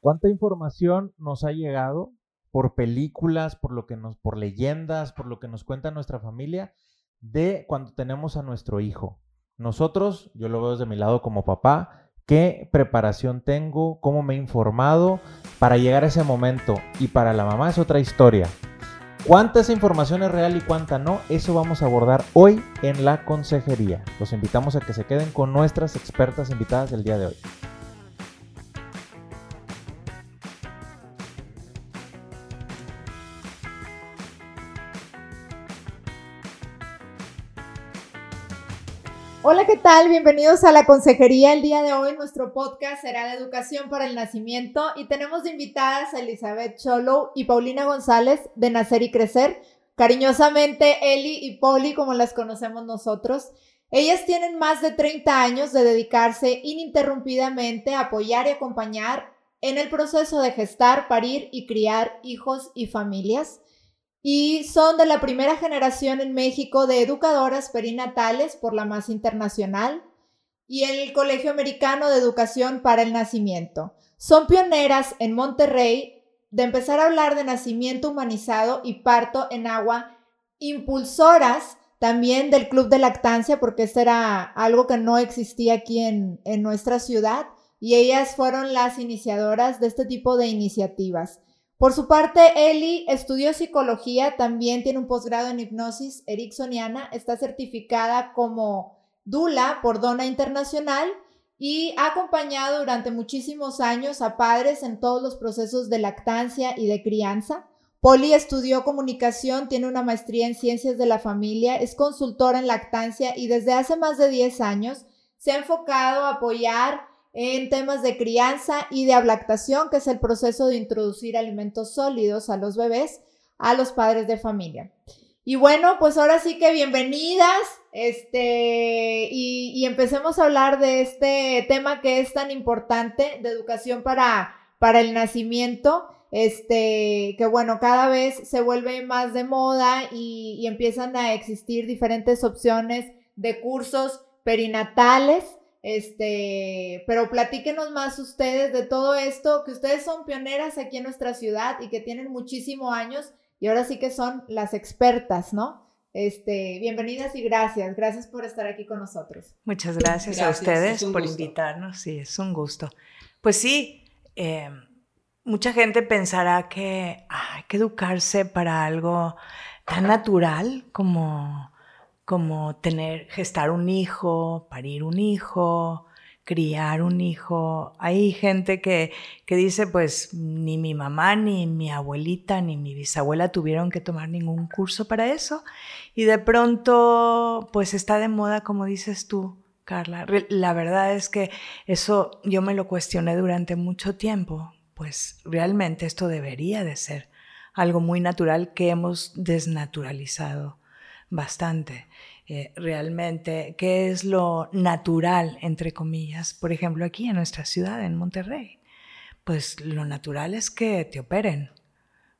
¿Cuánta información nos ha llegado por películas, por lo que nos, por leyendas, por lo que nos cuenta nuestra familia de cuando tenemos a nuestro hijo? Nosotros, yo lo veo desde mi lado como papá, qué preparación tengo, cómo me he informado para llegar a ese momento. Y para la mamá es otra historia. ¿Cuánta esa información es real y cuánta no? Eso vamos a abordar hoy en la consejería. Los invitamos a que se queden con nuestras expertas invitadas del día de hoy. Hola, ¿qué tal? Bienvenidos a la consejería. El día de hoy nuestro podcast será de educación para el nacimiento y tenemos de invitadas a Elizabeth Cholo y Paulina González de Nacer y Crecer, cariñosamente Eli y Poli como las conocemos nosotros. Ellas tienen más de 30 años de dedicarse ininterrumpidamente a apoyar y acompañar en el proceso de gestar, parir y criar hijos y familias y son de la primera generación en México de educadoras perinatales por la más internacional y el Colegio Americano de Educación para el Nacimiento. Son pioneras en Monterrey de empezar a hablar de nacimiento humanizado y parto en agua, impulsoras también del Club de Lactancia, porque esto era algo que no existía aquí en, en nuestra ciudad, y ellas fueron las iniciadoras de este tipo de iniciativas. Por su parte, Eli estudió psicología, también tiene un posgrado en hipnosis ericksoniana, está certificada como Dula por Dona Internacional y ha acompañado durante muchísimos años a padres en todos los procesos de lactancia y de crianza. Poli estudió comunicación, tiene una maestría en ciencias de la familia, es consultora en lactancia y desde hace más de 10 años se ha enfocado a apoyar en temas de crianza y de ablactación, que es el proceso de introducir alimentos sólidos a los bebés, a los padres de familia. Y bueno, pues ahora sí que bienvenidas, este, y, empecemos a hablar de este tema que es tan importante de educación para, para el nacimiento, este, que bueno, cada vez se vuelve más de moda y, y empiezan a existir diferentes opciones de cursos perinatales este, pero platíquenos más ustedes de todo esto, que ustedes son pioneras aquí en nuestra ciudad y que tienen muchísimos años y ahora sí que son las expertas, ¿no? Este, bienvenidas y gracias. Gracias por estar aquí con nosotros. Muchas gracias, a ustedes por invitarnos. Sí, es un gusto. Pues sí, em, mucha gente pensará que hay que educarse para algo tan natural como como tener, gestar un hijo, parir un hijo, criar un hijo. Hay gente que, que dice, pues ni mi mamá, ni mi abuelita, ni mi bisabuela tuvieron que tomar ningún curso para eso. Y de pronto, pues está de moda, como dices tú, Carla. La verdad es que eso yo me lo cuestioné durante mucho tiempo. Pues realmente esto debería de ser algo muy natural que hemos desnaturalizado bastante. Eh, realmente qué es lo natural, entre comillas, por ejemplo, aquí en nuestra ciudad, en Monterrey. Pues lo natural es que te operen.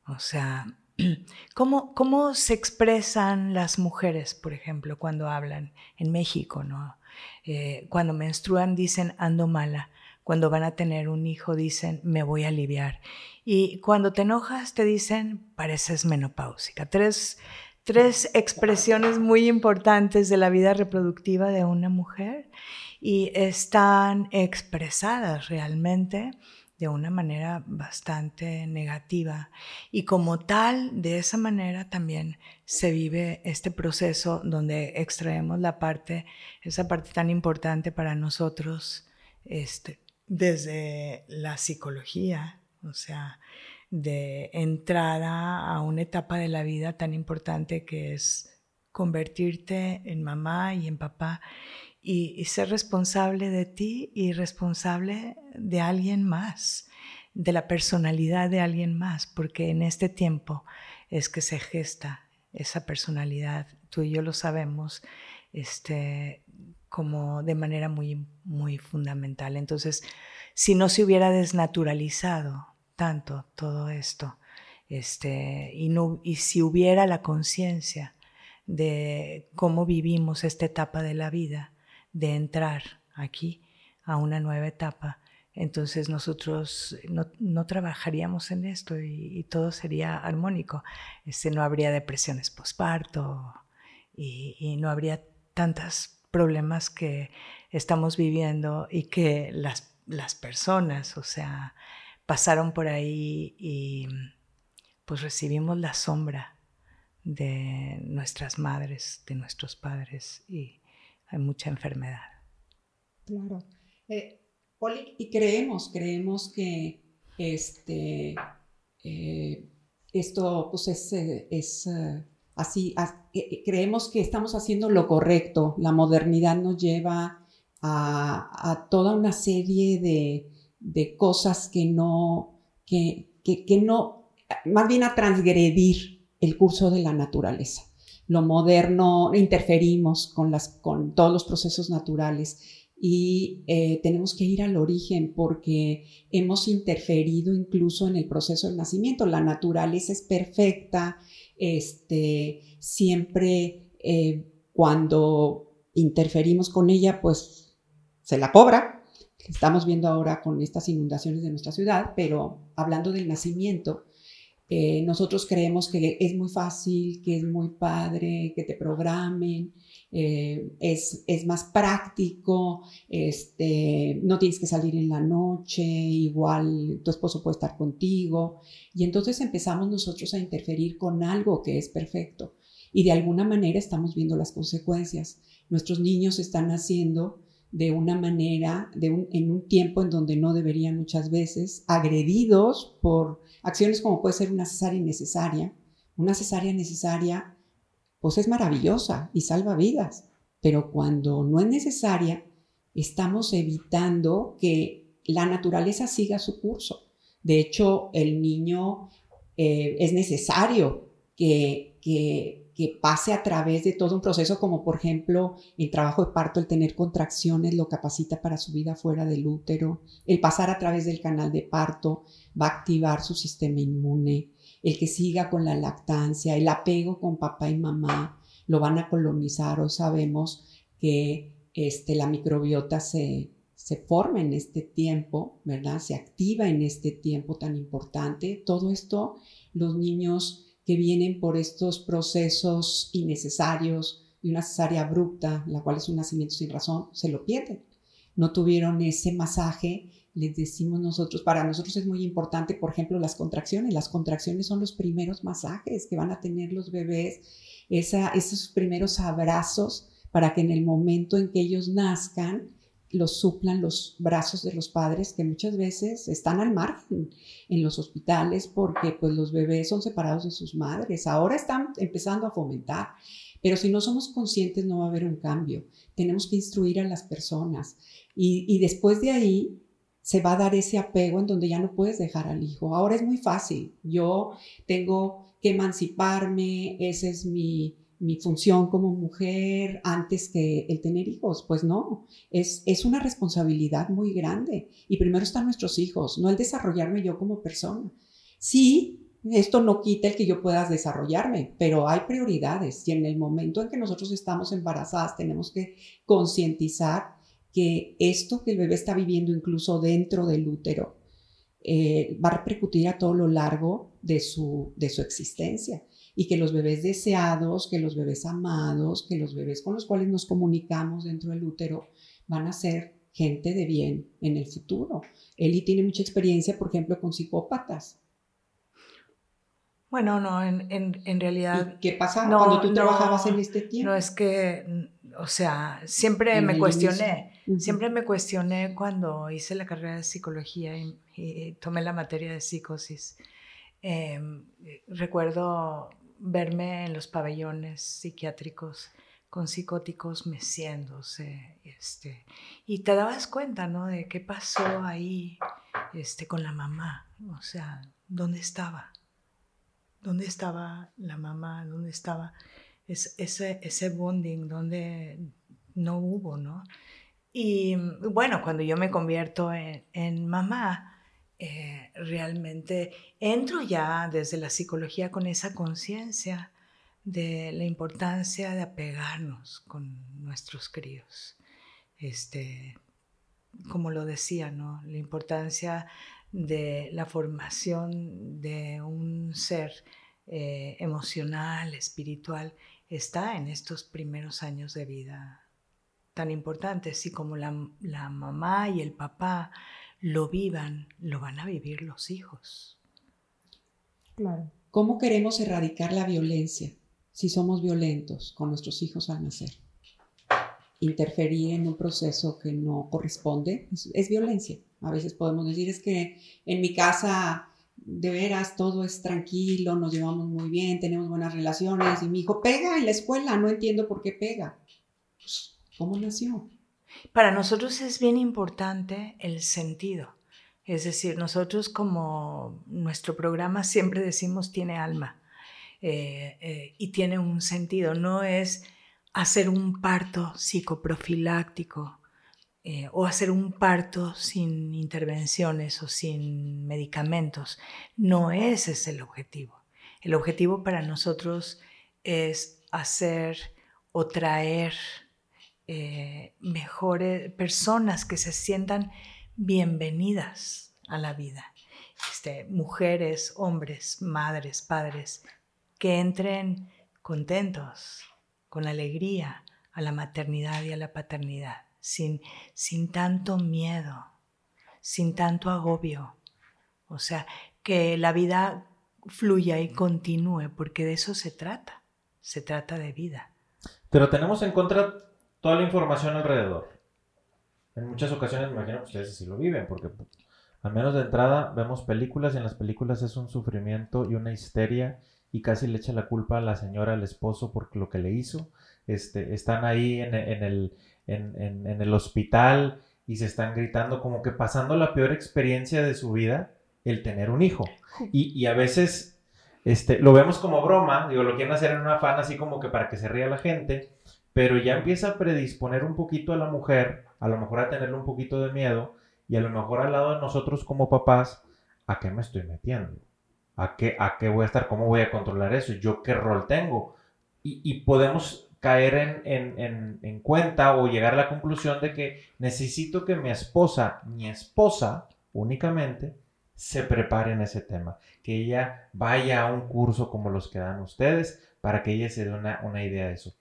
O sea, ¿cómo, cómo se expresan las mujeres, por ejemplo, cuando hablan en México? ¿no? Eh, cuando menstruan dicen ando mala. Cuando van a tener un hijo dicen me voy a aliviar. Y cuando te enojas te dicen pareces menopáusica. Tres tres expresiones muy importantes de la vida reproductiva de una mujer y están expresadas realmente de una manera bastante negativa. Y como tal, de esa manera también se vive este proceso donde extraemos la parte, esa parte tan importante para nosotros, este, desde la psicología, o sea, de entrada a una etapa de la vida tan importante que es convertirte en mamá y en papá y, ser responsable de ti y responsable de alguien más, de la personalidad de alguien más, porque en este tiempo es que se gesta esa personalidad, tú y yo lo sabemos, este, como de manera muy, muy fundamental. Entonces, si no se hubiera desnaturalizado tanto todo esto. Este, y, no, y si hubiera la conciencia de cómo vivimos esta etapa de la vida, de entrar aquí a una nueva etapa, entonces nosotros no, trabajaríamos en esto y, todo sería armónico. Este, no habría depresiones posparto y, y no habría tantos problemas que estamos viviendo y que las, las personas, o sea, pasaron por ahí y pues recibimos la sombra de nuestras madres, de nuestros padres y hay mucha enfermedad. Claro. Eh, y creemos, creemos que este, eh, esto pues es, eh, es así, creemos que estamos haciendo lo correcto. La modernidad nos lleva a, toda una serie de, cosas que no, que, que no, más bien a transgredir el curso de la naturaleza. Lo moderno, interferimos con, las, con todos los procesos naturales y eh, tenemos que ir al origen porque hemos interferido incluso en el proceso del nacimiento. La naturaleza es perfecta, este, siempre eh, cuando interferimos con ella, pues se la cobra. Estamos viendo ahora con estas inundaciones de nuestra ciudad, pero hablando del nacimiento, eh, nosotros creemos que es muy fácil, que es muy padre, que te programen, eh, es, es, más práctico, este, no tienes que salir en la noche, igual tu esposo puede estar contigo. Y entonces empezamos nosotros a interferir con algo que es perfecto. Y de alguna manera estamos viendo las consecuencias. Nuestros niños están naciendo de una manera, de en un tiempo en donde no deberían muchas veces, agredidos por acciones como puede ser una cesárea innecesaria. Una cesárea necesaria, pues es maravillosa y salva vidas, pero cuando no es necesaria, estamos evitando que la naturaleza siga su curso. De hecho, el niño eh, es necesario que, que que pase a través de todo un proceso como por ejemplo el trabajo de parto, el tener contracciones lo capacita para su vida fuera del útero, el pasar a través del canal de parto va a activar su sistema inmune, el que siga con la lactancia, el apego con papá y mamá, lo van a colonizar, hoy sabemos que este, la microbiota se, se forma en este tiempo, ¿verdad? Se activa en este tiempo tan importante. Todo esto los niños que vienen por estos procesos innecesarios y una cesárea abrupta, la cual es un nacimiento sin razón, se lo pierden. No tuvieron ese masaje, les decimos nosotros, para nosotros es muy importante, por ejemplo, las contracciones. Las contracciones son los primeros masajes que van a tener los bebés, esos primeros abrazos para que en el momento en que ellos nazcan, los suplan los brazos de los padres que muchas veces están al margen en los hospitales porque pues los bebés son separados de sus madres. Ahora están empezando a fomentar, pero si no somos conscientes no va a haber un cambio. Tenemos que instruir a las personas y, y después de ahí se va a dar ese apego en donde ya no puedes dejar al hijo. Ahora es muy fácil. Yo tengo que emanciparme, ese es mi, mi función como mujer antes que el tener hijos. Pues no, es, es una responsabilidad muy grande. Y primero están nuestros hijos, no el desarrollarme yo como persona. Sí, esto no quita el que yo pueda desarrollarme, pero hay prioridades y en el momento en que nosotros estamos embarazadas tenemos que concientizar que esto que el bebé está viviendo incluso dentro del útero eh, va a repercutir a todo lo largo de su, de su existencia y que los bebés deseados, que los bebés amados, que los bebés con los cuales nos comunicamos dentro del útero van a ser gente de bien en el futuro. Eli tiene mucha experiencia, por ejemplo, con psicópatas. Bueno, no, en, en, realidad... ¿Qué pasa cuando tú trabajabas en este tiempo? No, es que, o sea, siempre me cuestioné, siempre me cuestioné cuando hice la carrera de psicología y, tomé la materia de psicosis. Em, recuerdo verme en los pabellones psiquiátricos con psicóticos meciéndose, este, y te dabas cuenta, ¿no? De qué pasó ahí, este, con la mamá, o sea, ¿dónde estaba? ¿Dónde estaba la mamá? ¿Dónde estaba ese, ese bonding? ¿Dónde no hubo, no? Y bueno, cuando yo me convierto en mamá, eh, realmente entro ya desde la psicología con esa conciencia de la importancia de apegarnos con nuestros críos. Este, como lo decía, ¿no? La importancia de la formación de un ser eh, emocional, espiritual, está en estos primeros años de vida tan importantes. Y como la, la mamá y el papá lo vivan, lo van a vivir los hijos. Claro. ¿Cómo queremos erradicar la violencia si somos violentos con nuestros hijos al nacer? Interferir en un proceso que no corresponde es, violencia. A veces podemos decir es que en mi casa de veras todo es tranquilo, nos llevamos muy bien, tenemos buenas relaciones y mi hijo pega en la escuela, no entiendo por qué pega. Pues, ¿Cómo nació? Para nosotros es bien importante el sentido. Es decir, nosotros como nuestro programa siempre decimos tiene alma eh, eh, y tiene un sentido. No es hacer un parto psicoprofiláctico eh, o hacer un parto sin intervenciones o sin medicamentos. No ese es el objetivo. El objetivo para nosotros es hacer o traer eh, mejores personas que se sientan bienvenidas a la vida. Este, mujeres, hombres, madres, padres, que entren contentos, con alegría a la maternidad y a la paternidad, sin, sin tanto miedo, sin tanto agobio. O sea, que la vida fluya y continúe, porque de eso se trata, se trata de vida. Pero tenemos en contra toda la información alrededor. En muchas ocasiones, me imagino que ustedes sí lo viven, porque pues, al menos de entrada vemos películas y en las películas es un sufrimiento y una histeria y casi le echa la culpa a la señora, al esposo por lo que le hizo. Este, están ahí en, el, en, el hospital y se están gritando como que pasando la peor experiencia de su vida, el tener un hijo. Y, y a veces este, lo vemos como broma, digo, lo quieren hacer en una afán así como que para que se ría la gente, pero ya empieza a predisponer un poquito a la mujer, a lo mejor a tenerle un poquito de miedo, y a lo mejor al lado de nosotros como papás, ¿a qué me estoy metiendo? ¿A qué, a qué voy a estar? ¿Cómo voy a controlar eso? ¿Yo qué rol tengo? Y, podemos caer en, en, cuenta o llegar a la conclusión de que necesito que mi esposa, mi esposa únicamente, se prepare en ese tema, que ella vaya a un curso como los que dan ustedes para que ella se dé una, una idea de eso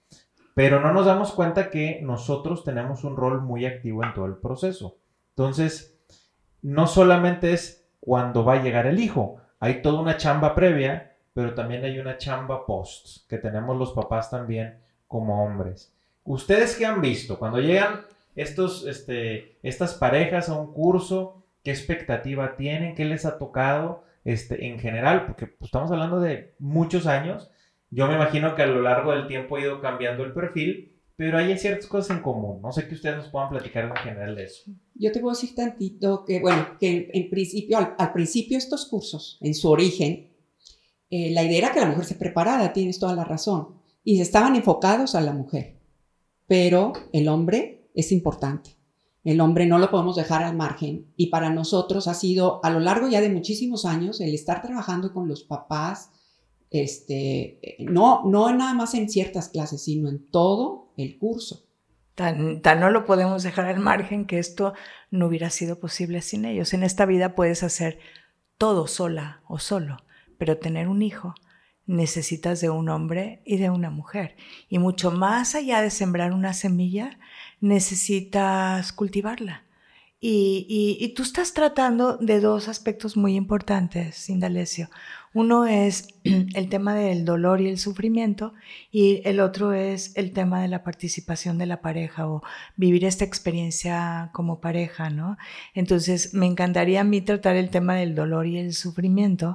pero no nos damos cuenta que nosotros tenemos un rol muy activo en todo el proceso. Entonces, no solamente es cuando va a llegar el hijo, hay toda una chamba previa, pero también hay una chamba post, que tenemos los papás también como hombres. ¿Ustedes qué han visto? Cuando llegan estos, este, estas parejas a un curso, ¿qué expectativa tienen? ¿Qué les ha tocado este, en general? Porque pues, estamos hablando de muchos años yo me imagino que a lo largo del tiempo ha ido cambiando el perfil, pero hay ciertas cosas en común. No sé que ustedes nos puedan platicar en general de eso. Yo te puedo decir tantito que, bueno, que en, principio, al, principio estos cursos, en su origen, eh, la idea era que la mujer se preparara, tienes toda la razón, y estaban enfocados a la mujer, pero el hombre es importante. El hombre no lo podemos dejar al margen y para nosotros ha sido a lo largo ya de muchísimos años el estar trabajando con los papás, este, no, no nada más en ciertas clases, sino en todo el curso. Tan, tan, no lo podemos dejar al margen que esto no hubiera sido posible sin ellos. En esta vida puedes hacer todo sola o solo, pero tener un hijo necesitas de un hombre y de una mujer. Y mucho más allá de sembrar una semilla, necesitas cultivarla. Y, y, tú estás tratando de dos aspectos muy importantes, Indalecio. Uno es el tema del dolor y el sufrimiento y el otro es el tema de la participación de la pareja o vivir esta experiencia como pareja, ¿no? Entonces, me encantaría a mí tratar el tema del dolor y el sufrimiento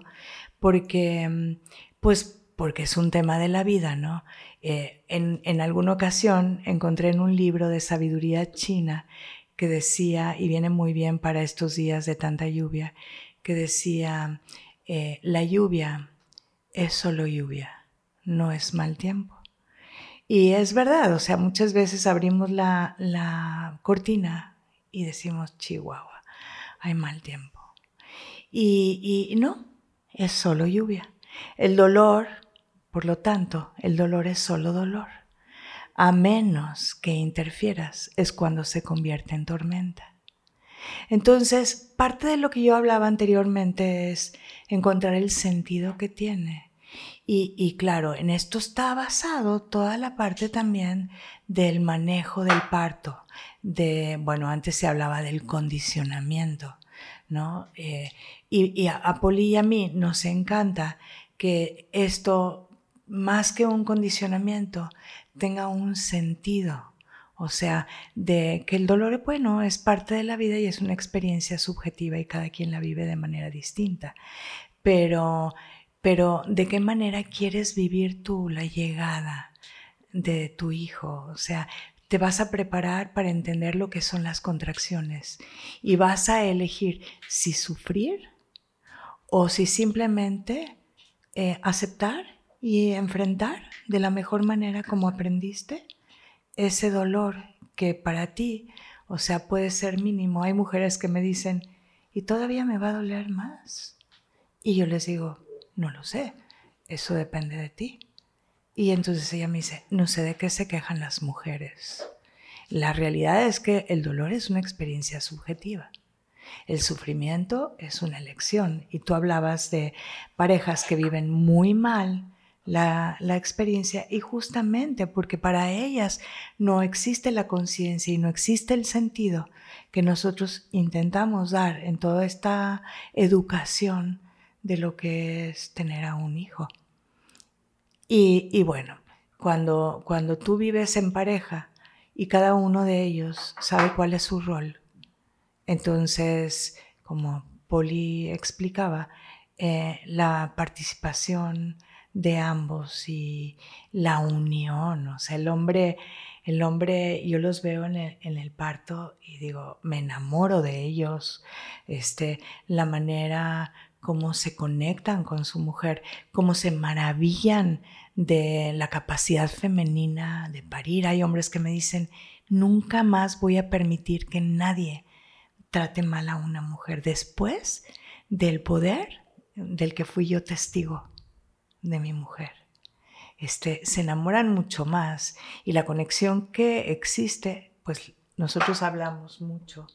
porque, pues, porque es un tema de la vida, ¿no? Eh, en, en alguna ocasión encontré en un libro de sabiduría china que decía, y viene muy bien para estos días de tanta lluvia, que decía, eh, la lluvia es solo lluvia, no es mal tiempo. Y es verdad, o sea, muchas veces abrimos la, la cortina y decimos, Chihuahua, hay mal tiempo. Y, y no, es solo lluvia. El dolor, por lo tanto, el dolor es solo dolor. A menos que interfieras, es cuando se convierte en tormenta. Entonces, parte de lo que yo hablaba anteriormente es encontrar el sentido que tiene. Y, claro, en esto está basado toda la parte también del manejo del parto, de, bueno, antes se hablaba del condicionamiento, ¿no? Eh, y, a, a Poli y a mí nos encanta que esto, más que un condicionamiento, tenga un sentido. O sea, de que el dolor, bueno, es parte de la vida y es una experiencia subjetiva y cada quien la vive de manera distinta. Pero, pero ¿de qué manera quieres vivir tú la llegada de tu hijo? O sea, te vas a preparar para entender lo que son las contracciones y vas a elegir si sufrir o si simplemente eh, aceptar y enfrentar de la mejor manera como aprendiste ese dolor que para ti, o sea, puede ser mínimo. Hay mujeres que me dicen, ¿y todavía me va a doler más? Y yo les digo, no lo sé, eso depende de ti. Y entonces ella me dice, no sé de qué se quejan las mujeres. La realidad es que el dolor es una experiencia subjetiva. El sufrimiento es una elección. Y tú hablabas de parejas que viven muy mal la, experiencia y justamente porque para ellas no existe la conciencia y no existe el sentido que nosotros intentamos dar en toda esta educación de lo que es tener a un hijo. Y, bueno, cuando, cuando tú vives en pareja y cada uno de ellos sabe cuál es su rol, entonces, como Poli explicaba, eh, la participación de ambos y la unión, o sea, el hombre, el hombre, yo los veo en el, parto y digo, me enamoro de ellos, este, la manera como se conectan con su mujer, cómo se maravillan de la capacidad femenina de parir. Hay hombres que me dicen, nunca más voy a permitir que nadie trate mal a una mujer después del poder del que fui yo testigo de mi mujer. Este, se enamoran mucho más y la conexión que existe, pues nosotros hablamos mucho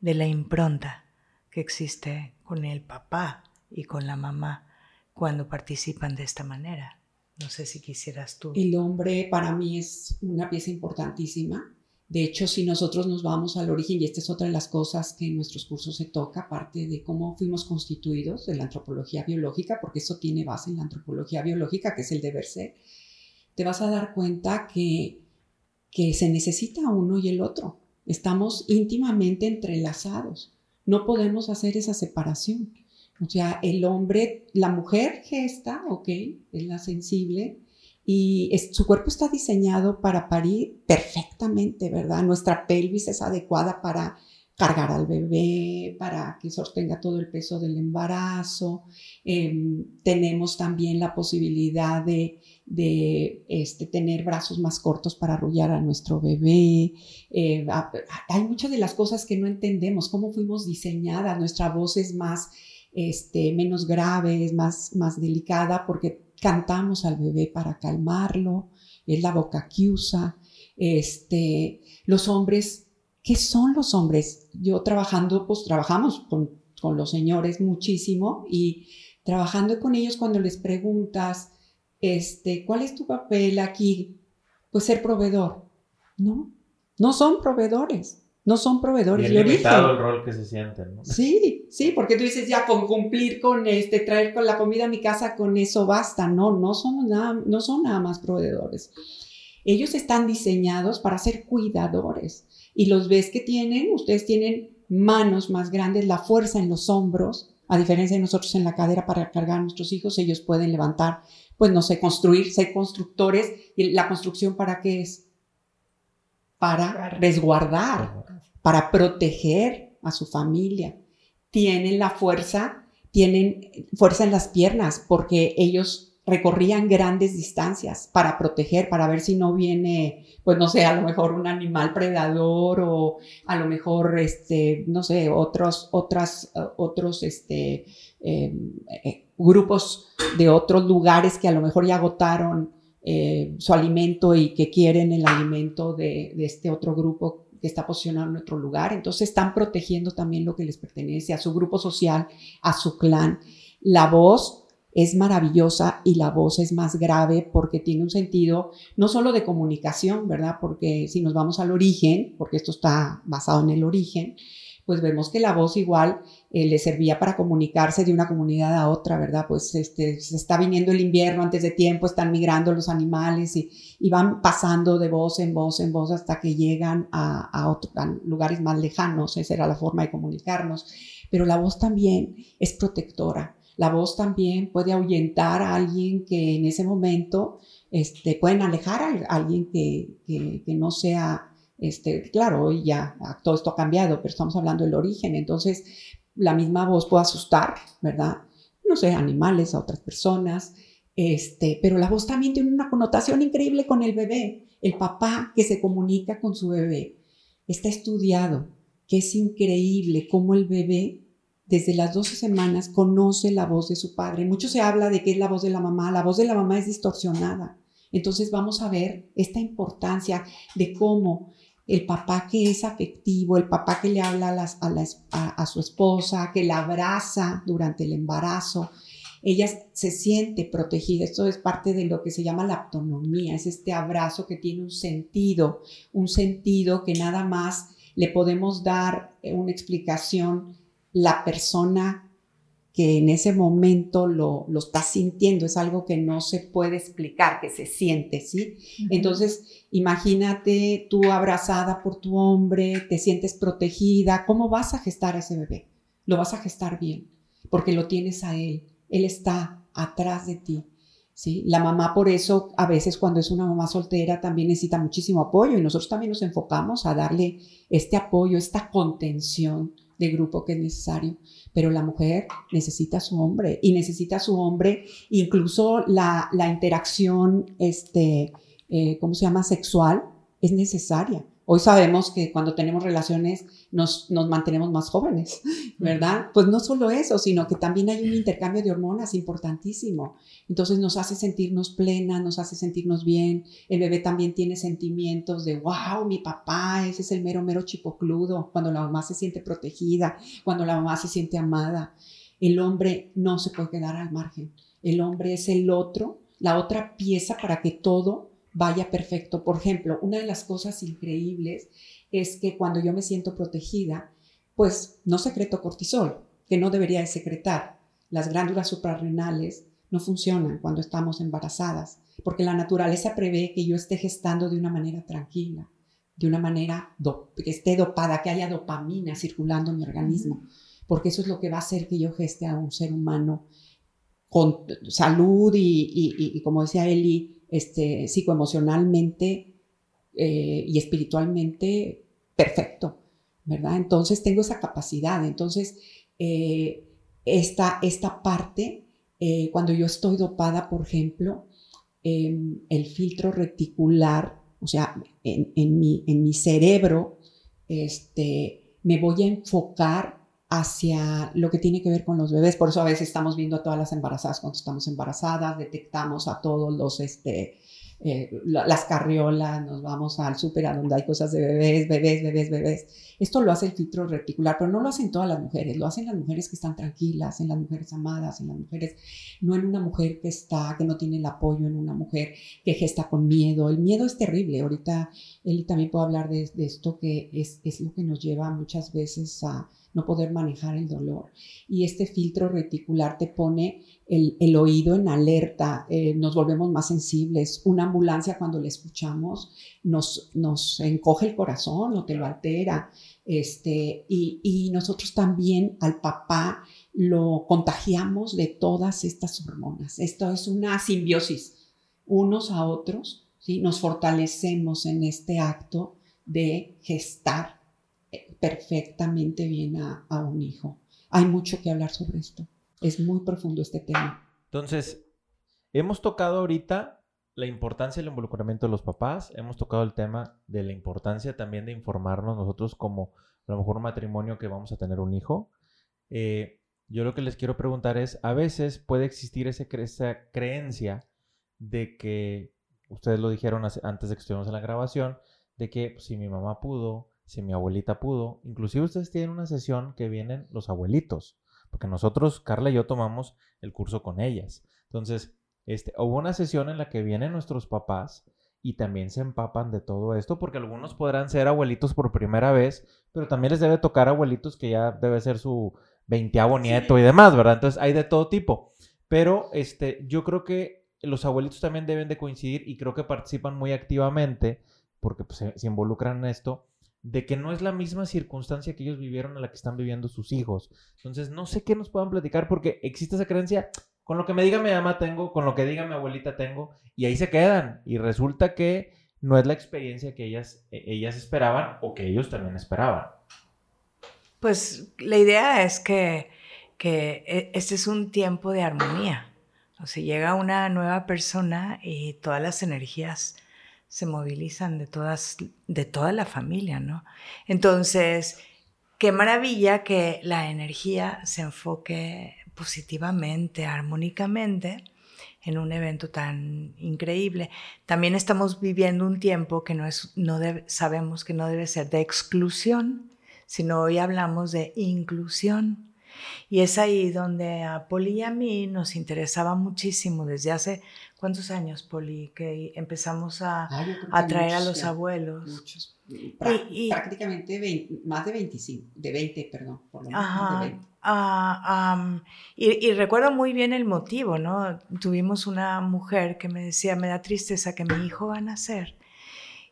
de la impronta que existe con el papá y con la mamá cuando participan de esta manera. No sé si quisieras tú. El hombre para mí es una pieza importantísima de hecho, si nosotros nos vamos al origen, y esta es otra de las cosas que en nuestros cursos se toca, aparte de cómo fuimos constituidos de la antropología biológica, porque eso tiene base en la antropología biológica, que es el deber ser, te vas a dar cuenta que, que se necesita uno y el otro. Estamos íntimamente entrelazados. No podemos hacer esa separación. O sea, el hombre, la mujer gesta, ok, es la sensible, y su cuerpo está diseñado para parir perfectamente, ¿verdad? Nuestra pelvis es adecuada para cargar al bebé, para que sostenga todo el peso del embarazo. Em, tenemos también la posibilidad de, este, tener brazos más cortos para arrullar a nuestro bebé. Eh, hay muchas de las cosas que no entendemos, cómo fuimos diseñadas, nuestra voz es más, este, menos grave, es más, más delicada porque cantamos al bebé para calmarlo, es la boca que usa. Este, los hombres, ¿qué son los hombres? Yo trabajando, pues trabajamos con, con los señores muchísimo y trabajando con ellos cuando les preguntas, este, ¿cuál es tu papel aquí? Pues ser proveedor. No, no son proveedores no son proveedores de origen. el rol que se sienten, ¿no? Sí, sí, porque tú dices ya con cumplir con este, traer con la comida a mi casa, con eso basta. No, no son nada, no son nada más proveedores. Ellos están diseñados para ser cuidadores y los ves que tienen, ustedes tienen manos más grandes, la fuerza en los hombros, a diferencia de nosotros en la cadera para cargar a nuestros hijos, ellos pueden levantar, pues no sé, construir, ser constructores. ¿Y la construcción para qué es? Para resguardar para proteger a su familia. Tienen la fuerza, tienen fuerza en las piernas porque ellos recorrían grandes distancias para proteger, para ver si no viene, pues no sé, a lo mejor un animal predador o a lo mejor, este, no sé, otros, otras, otros, este, em, eh, grupos de otros lugares que a lo mejor ya agotaron eh, su alimento y que quieren el alimento de, este otro grupo que está posicionado en otro lugar. Entonces están protegiendo también lo que les pertenece a su grupo social, a su clan. La voz es maravillosa y la voz es más grave porque tiene un sentido no solo de comunicación, ¿verdad? Porque si nos vamos al origen, porque esto está basado en el origen, pues vemos que la voz igual eh, le servía para comunicarse de una comunidad a otra, ¿verdad? Pues este, se está viniendo el invierno antes de tiempo, están migrando los animales y, van pasando de voz en voz en voz hasta que llegan a, a lugares más lejanos, esa era la forma de comunicarnos. Pero la voz también es protectora, la voz también puede ahuyentar a alguien que en ese momento este, pueden alejar a alguien que, que, no sea, este, claro, hoy ya todo esto ha cambiado, pero estamos hablando del origen, entonces la misma voz puede asustar, ¿verdad? No sé, animales, a otras personas, este, pero la voz también tiene una connotación increíble con el bebé, el papá que se comunica con su bebé. Está estudiado que es increíble cómo el bebé desde las 12 semanas conoce la voz de su padre. Mucho se habla de que es la voz de la mamá, la voz de la mamá es distorsionada. Entonces vamos a ver esta importancia de cómo el papá que es afectivo, el papá que le habla a, su esposa, que la abraza durante el embarazo, ella se siente protegida. Esto es parte de lo que se llama la autonomía, es este abrazo que tiene un sentido, un sentido que nada más le podemos dar una explicación la persona que en ese momento lo, está sintiendo, es algo que no se puede explicar, que se siente, ¿sí? Entonces, imagínate tú abrazada por tu hombre, te sientes protegida, ¿cómo vas a gestar a ese bebé? Lo vas a gestar bien, porque lo tienes a él, él está atrás de ti. ¿Sí? La mamá por eso a veces cuando es una mamá soltera también necesita muchísimo apoyo y nosotros también nos enfocamos a darle este apoyo, esta contención, de grupo que es necesario, pero la mujer necesita a su hombre y necesita a su hombre, incluso la, la interacción, este, eh, ¿cómo se llama?, sexual, es necesaria. Hoy sabemos que cuando tenemos relaciones nos, nos, mantenemos más jóvenes, ¿verdad? Pues no solo eso, sino que también hay un intercambio de hormonas importantísimo. Entonces nos hace sentirnos plenas, nos hace sentirnos bien. El bebé también tiene sentimientos de, wow, mi papá, ese es el mero, mero chipocludo, cuando la mamá se siente protegida, cuando la mamá se siente amada. El hombre no se puede quedar al margen. El hombre es el otro, la otra pieza para que todo vaya perfecto. Por ejemplo, una de las cosas increíbles es que cuando yo me siento protegida, pues no secreto cortisol, que no debería de secretar. Las glándulas suprarrenales no funcionan cuando estamos embarazadas, porque la naturaleza prevé que yo esté gestando de una manera tranquila, de una manera que esté dopada, que haya dopamina circulando en mi organismo, porque eso es lo que va a hacer que yo geste a un ser humano con salud y, y como decía Eli, este, psicoemocionalmente eh, y espiritualmente perfecto, ¿verdad? Entonces tengo esa capacidad. Entonces, eh, esta, esta parte, eh, cuando yo estoy dopada, por ejemplo, el filtro reticular, o sea, en, en, mi, en mi cerebro, este, me voy a enfocar hacia lo que tiene que ver con los bebés. Por eso a veces estamos viendo a todas las embarazadas cuando estamos embarazadas, detectamos a todos los, este, eh, las carriolas, nos vamos al súper a donde hay cosas de bebés, bebés, bebés, bebés. Esto lo hace el filtro reticular, pero no lo hacen todas las mujeres, lo hacen las mujeres que están tranquilas, en las mujeres amadas, en las mujeres, no en una mujer que está, que no tiene el apoyo, en una mujer que gesta con miedo. El miedo es terrible. Ahorita él también puede hablar de, de esto que es, es lo que nos lleva muchas veces a no poder manejar el dolor. Y este filtro reticular te pone el, oído en alerta, eh, nos volvemos más sensibles. Una ambulancia cuando la escuchamos nos, nos encoge el corazón o te lo altera. Este, y, nosotros también al papá lo contagiamos de todas estas hormonas. Esto es una simbiosis unos a otros, ¿sí? nos fortalecemos en este acto de gestar perfectamente bien a, un hijo. Hay mucho que hablar sobre esto. Es muy profundo este tema. Entonces, hemos tocado ahorita la importancia del involucramiento de los papás, hemos tocado el tema de la importancia también de informarnos nosotros como a lo mejor un matrimonio que vamos a tener un hijo. Eh, yo lo que les quiero preguntar es, a veces puede existir esa creencia de que, ustedes lo dijeron antes de que estuviéramos en la grabación, de que pues, si mi mamá pudo, si mi abuelita pudo. Inclusive ustedes tienen una sesión que vienen los abuelitos, porque nosotros, Carla y yo, tomamos el curso con ellas. Entonces, este, hubo una sesión en la que vienen nuestros papás y también se empapan de todo esto, porque algunos podrán ser abuelitos por primera vez, pero también les debe tocar abuelitos que ya debe ser su veinteavo nieto y demás, ¿verdad? Entonces hay de todo tipo. Pero este, yo creo que los abuelitos también deben de coincidir y creo que participan muy activamente, porque pues, se, involucran en esto, de que no es la misma circunstancia que ellos vivieron a la que están viviendo sus hijos. Entonces, no sé qué nos puedan platicar porque existe esa creencia, con lo que me diga mi mamá tengo, con lo que diga mi abuelita tengo, y ahí se quedan. Y resulta que no es la experiencia que ellas, e, ellas esperaban o que ellos también esperaban. Pues la idea es que, que e, este es un tiempo de armonía. O sea, llega una nueva persona y todas las energías se movilizan de todas, de toda la familia, ¿no? Entonces, qué maravilla que la energía se enfoque positivamente, armónicamente en un evento tan increíble. También estamos viviendo un tiempo que no es, no sabemos que no debe ser de exclusión, sino hoy hablamos de inclusión. Y es ahí donde a Poli y a mí nos interesaba muchísimo desde hace, ¿cuántos años, Poli? Que empezamos a, traer a los abuelos. Muchos. prácticamente más de 25, de 20, perdón, por lo menos. De 20. Ah, y, recuerdo muy bien el motivo, ¿no? Tuvimos una mujer que me decía, me da tristeza que mi hijo va a nacer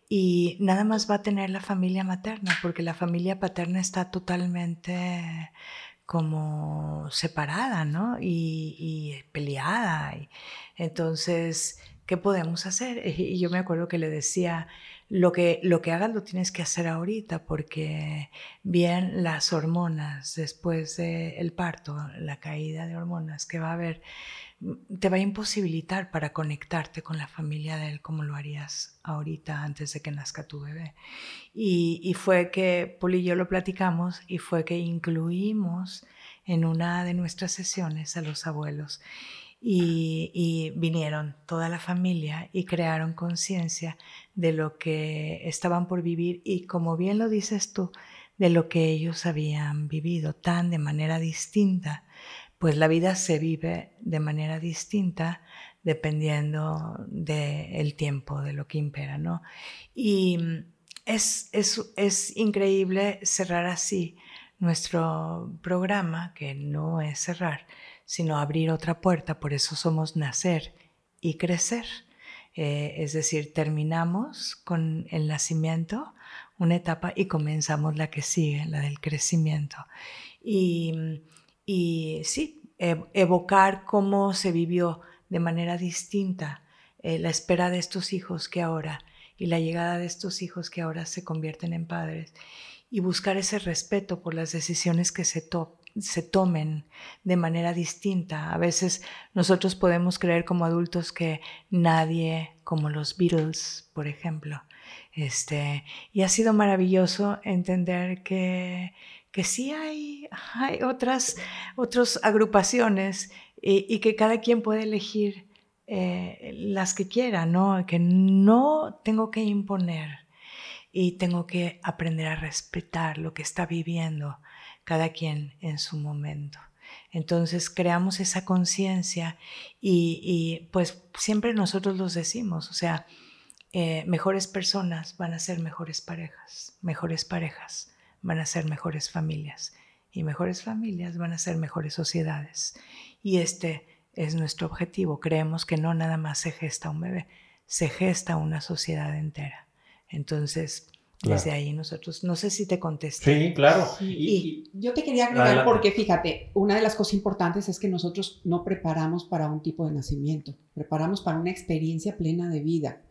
y nada más va a tener la familia materna, porque la familia paterna está totalmente como separada, ¿no? Y, peleada. Y, entonces, ¿qué podemos hacer? Y yo me acuerdo que le decía, lo que, lo que hagas lo tienes que hacer ahorita porque bien las hormonas después del parto, la caída de hormonas que va a haber, te va a imposibilitar para conectarte con la familia de él como lo harías ahorita antes de que nazca tu bebé. Y, y fue que Poli y yo lo platicamos y fue que incluimos en una de nuestras sesiones a los abuelos y, vinieron toda la familia y crearon conciencia de lo que estaban por vivir y como bien lo dices tú, de lo que ellos habían vivido tan de manera distinta, pues la vida se vive de manera distinta dependiendo del tiempo, de lo que impera, ¿no? Y es, es, es increíble cerrar así nuestro programa, que no es cerrar, sino abrir otra puerta, por eso somos nacer y crecer. Eh, es decir, terminamos con el nacimiento, una etapa, y comenzamos la que sigue, la del crecimiento. Y, sí, evocar cómo se vivió de manera distinta eh, la espera de estos hijos que ahora y la llegada de estos hijos que ahora se convierten en padres y buscar ese respeto por las decisiones que se, se tomen de manera distinta. A veces nosotros podemos creer como adultos que nadie como los Beatles, por ejemplo. Este, y ha sido maravilloso entender que, que sí hay, hay otras, otras agrupaciones y, que cada quien puede elegir eh, las que quiera, ¿no? Que no tengo que imponer y tengo que aprender a respetar lo que está viviendo cada quien en su momento. Entonces creamos esa conciencia y, pues siempre nosotros los decimos, o sea, eh, mejores personas van a ser mejores parejas, mejores parejas van a ser mejores familias y mejores familias van a ser mejores sociedades. Y este es nuestro objetivo. Creemos que no nada más se gesta un bebé, se gesta una sociedad entera. Entonces, desde ahí nosotros, no sé si te contesté. Sí, claro. y, yo te quería agregar porque fíjate, una de las cosas importantes es que nosotros no preparamos para un tipo de nacimiento, preparamos para una experiencia plena de vida.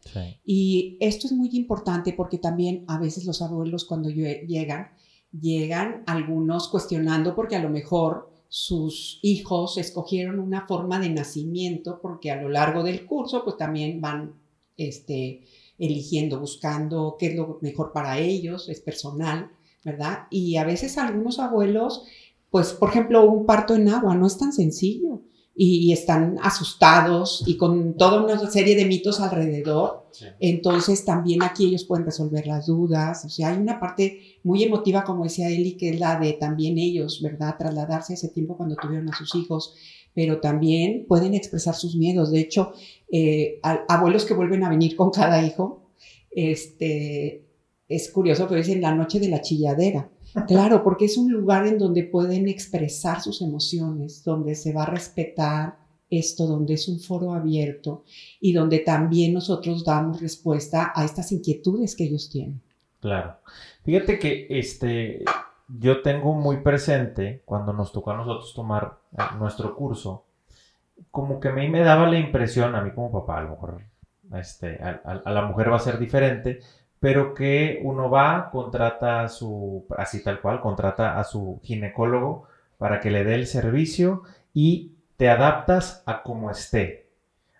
Y esto es muy importante porque también a veces los abuelos cuando llegan, llegan algunos cuestionando porque a lo mejor sus hijos escogieron una forma de nacimiento porque a lo largo del curso pues también van este eligiendo, buscando qué es lo mejor para ellos, es personal, ¿verdad? Y a veces algunos abuelos, pues por ejemplo, un parto en agua no es tan sencillo y, están asustados y con toda una serie de mitos alrededor Entonces también aquí ellos pueden resolver las dudas. O sea, hay una parte muy emotiva, como decía Eli, que es la de también ellos, ¿verdad? Trasladarse ese tiempo cuando tuvieron a sus hijos, pero también pueden expresar sus miedos. De hecho, eh, abuelos que vuelven a venir con cada hijo, este, es curioso, pero dicen la noche de la chilladera. Claro, porque es un lugar en donde pueden expresar sus emociones, donde se va a respetar esto, donde es un foro abierto y donde también nosotros damos respuesta a estas inquietudes que ellos tienen. Claro. Fíjate que este, yo tengo muy presente cuando nos tocó a nosotros tomar eh, nuestro curso, como que a mí me daba la impresión, a mí como papá, a lo mejor este, a la mujer va a ser diferente, pero que uno va, contrata a su, así tal cual, contrata a su ginecólogo para que le dé el servicio y te adaptas a como esté,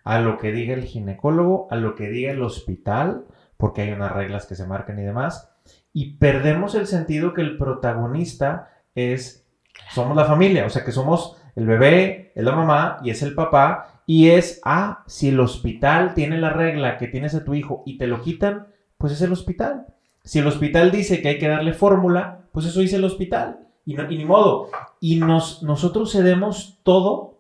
a lo que diga el ginecólogo, a lo que diga el hospital, porque hay unas reglas que se marcan y demás, y perdemos el sentido que el protagonista es, somos la familia, o sea que somos el bebé, es la mamá y es el papá, y es, ah, si el hospital tiene la regla que tienes a tu hijo y te lo quitan, pues es el hospital. Si el hospital dice que hay que darle fórmula, pues eso dice el hospital. Y, ni modo. Y nos, nosotros cedemos todo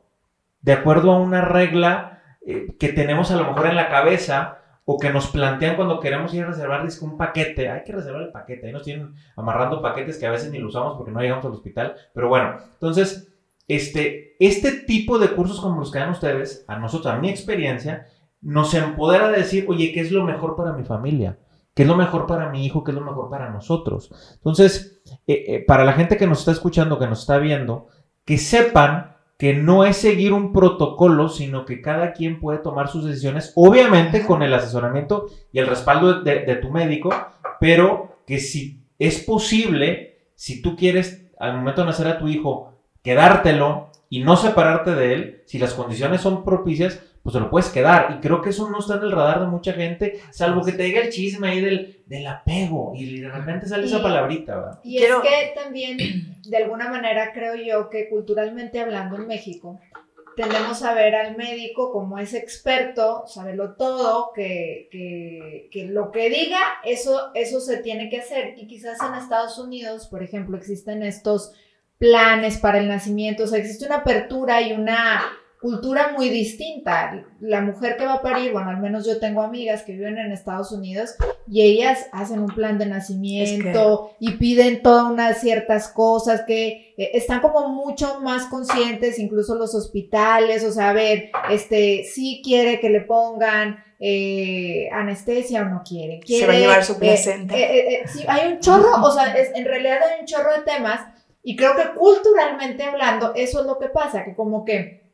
de acuerdo a una regla eh, que tenemos a lo mejor en la cabeza o que nos plantean cuando queremos ir a reservar un paquete. Hay que reservar el paquete. Ahí nos tienen amarrando paquetes que a veces ni lo usamos porque no llegamos al hospital. Pero bueno, entonces, este, este tipo de cursos como los que dan ustedes, a nosotros, a mi experiencia, nos empodera de decir, oye, ¿qué es lo mejor para mi familia? qué es lo mejor para mi hijo, qué es lo mejor para nosotros. Entonces, eh, eh, para la gente que nos está escuchando, que nos está viendo, que sepan que no es seguir un protocolo, sino que cada quien puede tomar sus decisiones, obviamente con el asesoramiento y el respaldo de tu médico, pero que si es posible, si tú quieres al momento de nacer a tu hijo, quedártelo y no separarte de él, si las condiciones son propicias, pues te lo puedes quedar. Y creo que eso no está en el radar de mucha gente, salvo que te diga el chisme ahí del, del apego y de repente sale esa palabrita. ¿verdad? Y es que también, de alguna manera, creo yo que culturalmente hablando en México, tendemos a ver al médico como ese experto, saberlo todo, que, que, que, lo que diga, eso, eso se tiene que hacer. Y quizás en Estados Unidos, por ejemplo, existen estos planes para el nacimiento, o sea, existe una apertura y una cultura muy distinta. La mujer que va a parir, bueno, al menos yo tengo amigas que viven en Estados Unidos y ellas hacen un plan de nacimiento y piden todas unas ciertas cosas que eh, están como mucho más conscientes, incluso los hospitales, o sea, a ver, este, si quiere que le pongan eh, anestesia o no quiere. Se va a llevar su eh, placenta. sí, hay un chorro, o sea, en realidad hay un chorro de temas y creo que culturalmente hablando, eso es lo que pasa, que como que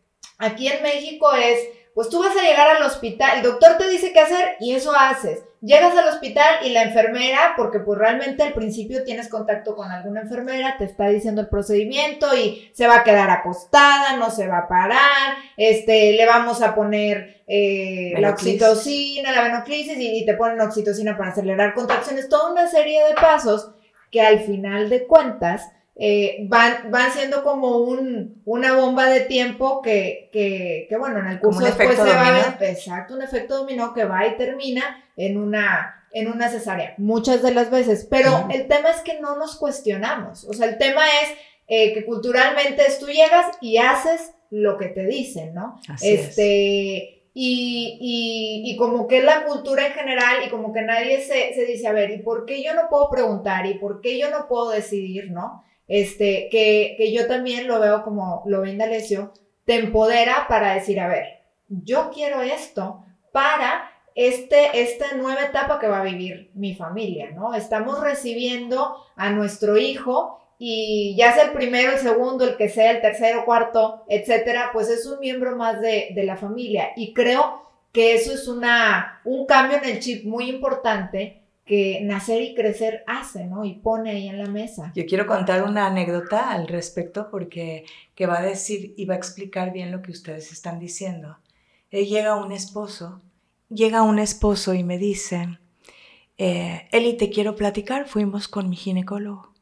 Aquí en México es, pues tú vas a llegar al hospital, el doctor te dice qué hacer y eso haces. Llegas al hospital y la enfermera, porque pues realmente al principio tienes contacto con alguna enfermera, te está diciendo el procedimiento y se va a quedar acostada, no se va a parar, este, le vamos a poner eh, la oxitocina, la venoclisis y, y te ponen oxitocina para acelerar contracciones, toda una serie de pasos que al final de cuentas eh, van, van siendo como un, una bomba de tiempo que, que, que bueno, en el curso después se va a ver, exacto, un efecto dominó que va y termina en una, en una cesárea, muchas de las veces, pero el tema es que no nos cuestionamos, o sea, el tema es eh, que culturalmente tú llegas y haces lo que te dicen, ¿no? este... Y, y, y, como que es la cultura en general y como que nadie se, se dice, a ver, ¿y por qué yo no puedo preguntar? ¿Y por qué yo no puedo decidir? ¿No? Este, que, que yo también lo veo como lo ve Indalecio, te empodera para decir, a ver, yo quiero esto para este, esta nueva etapa que va a vivir mi familia, ¿no? Estamos recibiendo a nuestro hijo y ya sea el primero, el segundo, el que sea, el tercero, cuarto, etcétera, pues es un miembro más de, de la familia. Y creo que eso es una, un cambio en el chip muy importante que nacer y crecer hace, ¿no? Y pone ahí en la mesa. Yo quiero contar una anécdota al respecto porque que va a decir y va a explicar bien lo que ustedes están diciendo. Eh, llega un esposo, llega un esposo y me dice, eh, Eli, te quiero platicar, fuimos con mi ginecólogo.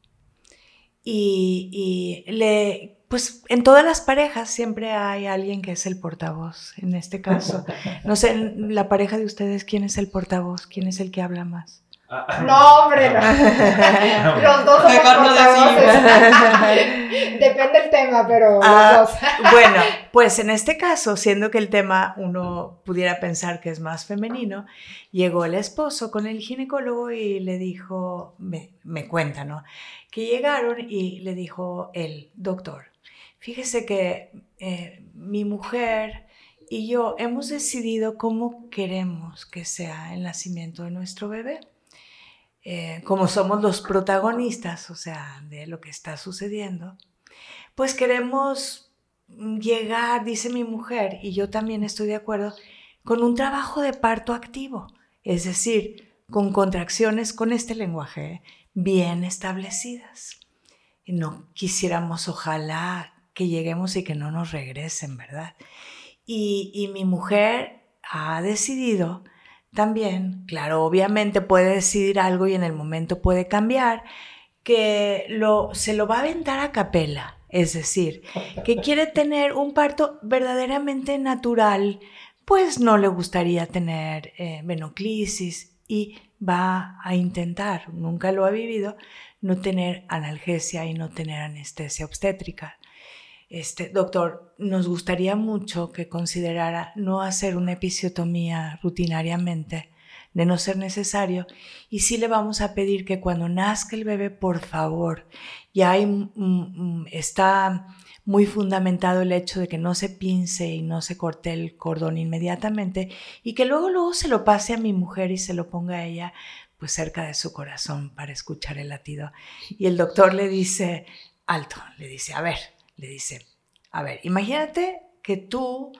y, y le pues en todas las parejas siempre hay alguien que es el portavoz. En este caso, no sé, la pareja de ustedes, ¿quién es el portavoz? ¿Quién es el que habla más? No, hombre, no. Los dos somos. Depende del tema, pero los Ah, dos. bueno, pues en este caso, siendo que el tema uno pudiera pensar que es más femenino, llegó el esposo con el ginecólogo y le dijo, me, me cuenta, ¿no? Que llegaron y le dijo el doctor, fíjese que eh, mi mujer y yo hemos decidido cómo queremos que sea el nacimiento de nuestro bebé. Eh, como somos los protagonistas, o sea, de lo que está sucediendo, pues queremos llegar, dice mi mujer, y yo también estoy de acuerdo, con un trabajo de parto activo, es decir, con contracciones con este lenguaje bien establecidas. Y no quisiéramos, ojalá, que lleguemos y que no nos regresen, ¿verdad? Y, y mi mujer ha decidido también, claro, obviamente puede decidir algo y en el momento puede cambiar, que lo, se lo va a aventar a capela, es decir, que quiere tener un parto verdaderamente natural, pues no le gustaría tener eh, y va a intentar, nunca lo ha vivido, no tener analgesia y no tener anestesia obstétrica. Este, doctor, nos gustaría mucho que considerara no hacer una episiotomía rutinariamente, de no ser necesario, y sí le vamos a pedir que cuando nazca el bebé, por favor, ya hay, mm, mm, está muy fundamentado el hecho de que no se pince y no se corte el cordón inmediatamente y que luego luego se lo pase a mi mujer y se lo ponga a ella pues cerca de su corazón para escuchar el latido. Y el doctor le dice, alto, le dice, a ver, le dice, a ver, imagínate que tú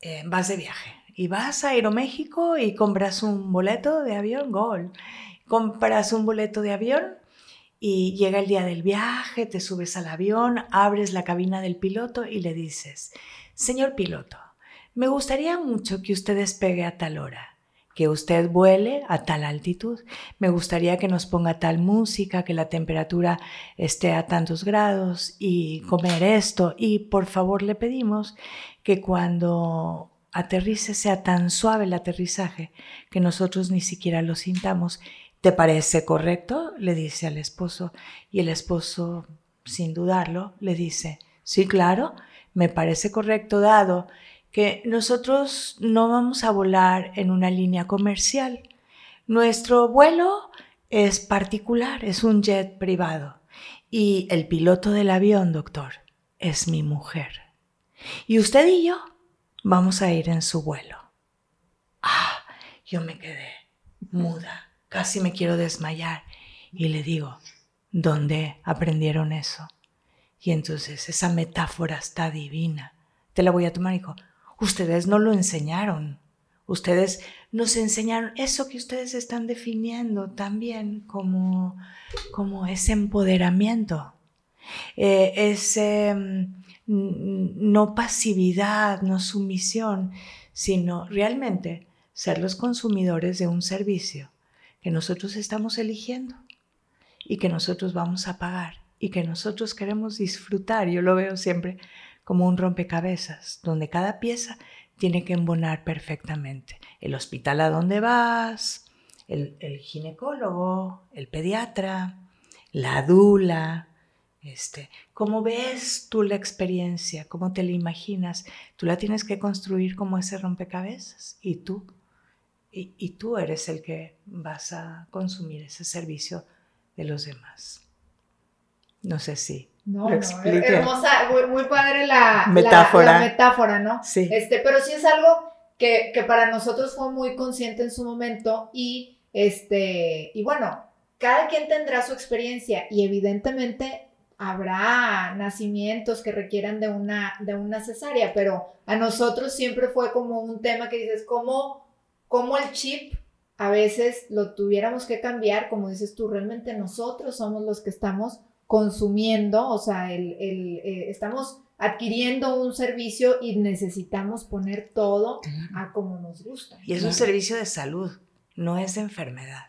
eh, vas de viaje y vas a Aeroméxico y compras un boleto de avión, gol. Compras un boleto de avión y llega el día del viaje, te subes al avión, abres la cabina del piloto y le dices, señor piloto, me gustaría mucho que usted despegue a tal hora, que usted vuele a tal altitud, me gustaría que nos ponga tal música, que la temperatura esté a tantos grados y comer esto y por favor le pedimos que cuando aterrice sea tan suave el aterrizaje que nosotros ni siquiera lo sintamos ¿Te parece correcto? le dice al esposo. Y el esposo, sin dudarlo, le dice, sí, claro, me parece correcto dado nosotros no vamos a volar en una línea comercial. Nuestro vuelo es particular, es un jet privado. Y el piloto del avión, doctor, es mi mujer. Y usted y yo vamos a ir en su vuelo. Ah, yo me quedé muda casi me quiero desmayar. Y le digo, ¿dónde aprendieron eso? Y entonces esa metáfora está divina. Te la voy a tomar, hijo. Ustedes no lo enseñaron. Ustedes nos enseñaron eso que ustedes están definiendo también como, como ese empoderamiento, eh, ese mm, no pasividad, no sumisión, sino realmente ser los consumidores de un servicio que nosotros estamos eligiendo y que nosotros vamos a pagar y que nosotros queremos disfrutar. Yo lo veo siempre como un rompecabezas, donde cada pieza tiene que embonar perfectamente. El hospital a donde vas, el, el ginecólogo, el pediatra, la dula, este, ¿Cómo ves tú la experiencia? ¿Cómo te la imaginas? Tú la tienes que construir como ese rompecabezas y tú y, y, tú eres el que vas a consumir ese servicio de los demás. No sé si no. No, hermosa, muy, muy, padre la metáfora. La, la metáfora, ¿no? Sí. Este, pero sí es algo que, que para nosotros fue muy consciente en su momento y, este, y bueno, cada quien tendrá su experiencia y evidentemente habrá nacimientos que requieran de una, de una cesárea, pero a nosotros siempre fue como un tema que dices, ¿cómo, cómo el chip a veces lo tuviéramos que cambiar? Como dices tú, realmente nosotros somos los que estamos consumiendo, o sea, el, el, eh, estamos adquiriendo un servicio y necesitamos poner todo a como nos gusta. Y es un servicio de salud, no es enfermedad.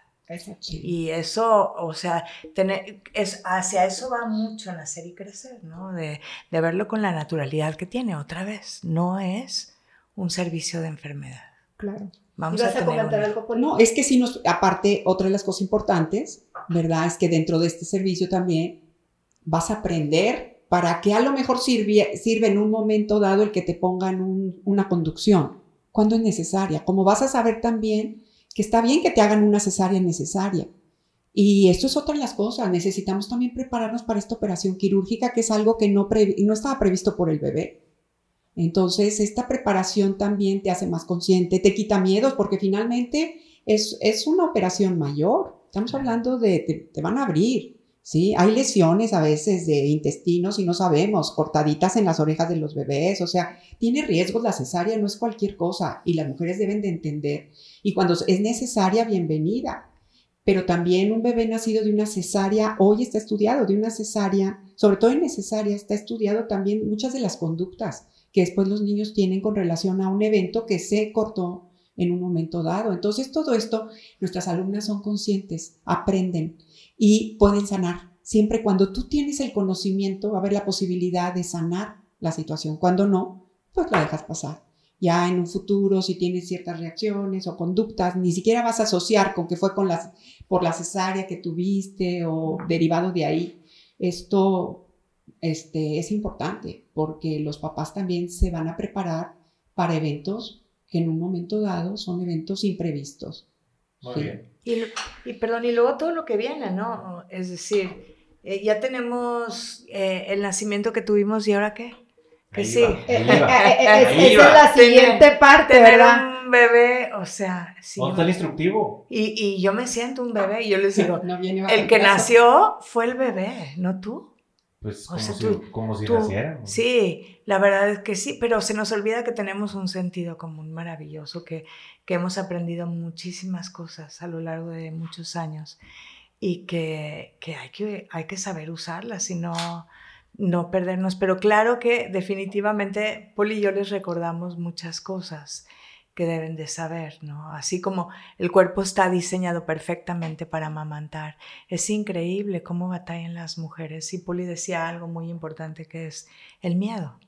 Y eso, o sea, tener, es, hacia eso va mucho nacer y crecer, ¿no? De, de verlo con la naturalidad que tiene. Otra vez, no es un servicio de enfermedad. Claro. Vamos a, comentar algo por No, es que si nos, aparte, otra de las cosas importantes, ¿verdad? Es que dentro de este servicio también vas a aprender para que a lo mejor sirve, sirve en un momento dado el que te pongan una conducción, cuando es necesaria. Como vas a saber también que está bien que te hagan una cesárea necesaria. Y esto es otra de las cosas. Necesitamos también prepararnos para esta operación quirúrgica, que es algo que no, no estaba previsto por el bebé. Entonces, esta preparación también te hace más consciente, te quita miedos, porque finalmente es, es una operación mayor. Estamos hablando de, te, van a abrir, ¿sí? Hay lesiones a veces de intestinos y no sabemos, cortaditas en las orejas de los bebés, o sea, tiene riesgos la cesárea, no es cualquier cosa y las mujeres deben de entender. Y cuando es necesaria, bienvenida. Pero también un bebé nacido de una cesárea, hoy está estudiado, de una cesárea, sobre todo en necesaria, está estudiado también muchas de las conductas que después los niños tienen con relación a un evento que se cortó en un momento dado. Entonces, todo esto, nuestras alumnas son conscientes, aprenden y pueden sanar. Siempre cuando tú tienes el conocimiento, va a haber la posibilidad de sanar la situación. Cuando no, pues la dejas pasar. Ya en un futuro, si tienes ciertas reacciones o conductas, ni siquiera vas a asociar con que fue con las, por la cesárea que tuviste o derivado de ahí. Esto este, es importante porque los papás también se van a preparar para eventos que en un momento dado son eventos imprevistos. Muy bien. Y, perdón, y luego todo lo que viene, ¿no? Es decir, eh, ya tenemos eh, el nacimiento que tuvimos y ahora qué? Que sí. esa es la siguiente parte, tener ¿verdad? un bebé, o sea, sí. ¿Dónde está el instructivo? Y, y, yo me siento un bebé y yo les digo, el que nació fue el bebé, no tú. Pues como, si, como si Sí, la verdad es que sí, pero se nos olvida que tenemos un sentido común maravilloso, que, que hemos aprendido muchísimas cosas a lo largo de muchos años y que, que, hay, que hay que saber usarlas y no, no perdernos. Pero claro que definitivamente Poli y yo les recordamos muchas cosas que deben de saber, ¿no? Así como el cuerpo está diseñado perfectamente para amamantar. Es increíble cómo batallan las mujeres. Y Poli decía algo muy importante que es el miedo,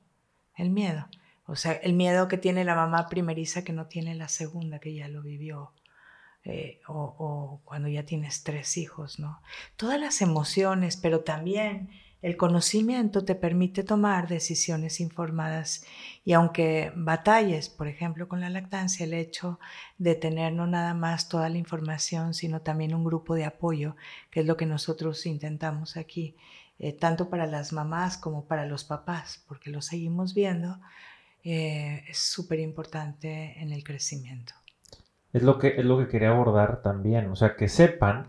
el miedo. O sea, el miedo que tiene la mamá primeriza que no tiene la segunda, que ya lo vivió. Eh, o, o, cuando ya tienes tres hijos, ¿no? Todas las emociones, pero también el conocimiento te permite tomar decisiones informadas y aunque batalles, por ejemplo, con la lactancia, el hecho de tener no nada más toda la información, sino también un grupo de apoyo, que es lo que nosotros intentamos aquí, eh, tanto para las mamás como para los papás, porque lo seguimos viendo, eh, es súper importante en el crecimiento. Es lo, que, es lo que quería abordar también, o sea, que sepan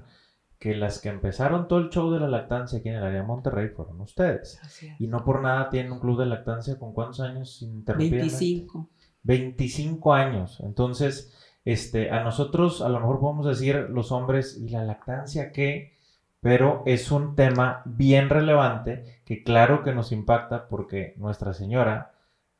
que las que empezaron todo el show de la lactancia aquí en el área de Monterrey fueron ustedes. Y no por nada tienen un club de lactancia con cuántos años interrumpidos. 25. 25 años. Entonces, este, a nosotros a lo mejor podemos decir los hombres, ¿y la lactancia qué? Pero es un tema bien relevante que claro que nos impacta porque Nuestra Señora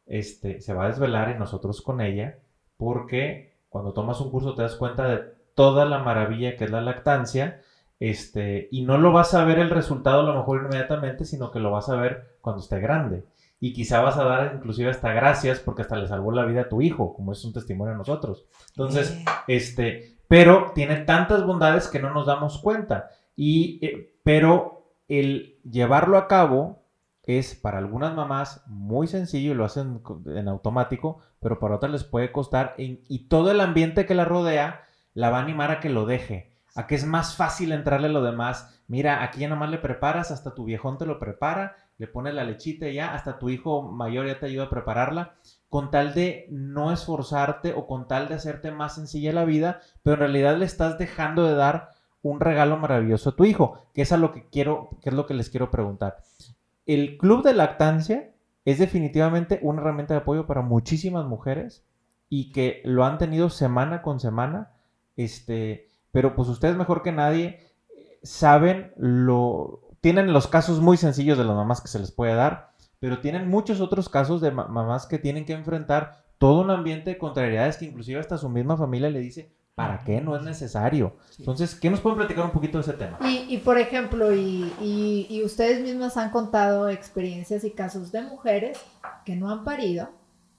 este, se va a desvelar y nosotros con ella porque cuando tomas un curso te das cuenta de toda la maravilla que es la lactancia este, y no lo vas a ver el resultado a lo mejor inmediatamente, sino que lo vas a ver cuando esté grande. Y quizá vas a dar inclusive hasta gracias porque hasta le salvó la vida a tu hijo, como es un testimonio a nosotros. Entonces, este, pero tiene tantas bondades que no nos damos cuenta. Y, eh, pero el llevarlo a cabo es para algunas mamás muy sencillo y lo hacen en automático, pero para otras les puede costar y todo el ambiente que la rodea la va a animar a que lo deje a que es más fácil entrarle lo demás. Mira, aquí ya nomás le preparas, hasta tu viejón te lo prepara, le pones la lechita y ya, hasta tu hijo mayor ya te ayuda a prepararla, con tal de no esforzarte o con tal de hacerte más sencilla la vida, pero en realidad le estás dejando de dar un regalo maravilloso a tu hijo, que es a lo que quiero, que es lo que les quiero preguntar. El club de lactancia es definitivamente una herramienta de apoyo para muchísimas mujeres y que lo han tenido semana con semana, este, pero pues ustedes mejor que nadie saben lo... Tienen los casos muy sencillos de las mamás que se les puede dar, pero tienen muchos otros casos de mamás que tienen que enfrentar todo un ambiente de contrariedades que inclusive hasta su misma familia le dice, ¿Para qué? No es necesario. Entonces, ¿qué nos pueden platicar un poquito de ese tema? Y, por ejemplo, y, y, ustedes mismas han contado experiencias y casos de mujeres que no han parido,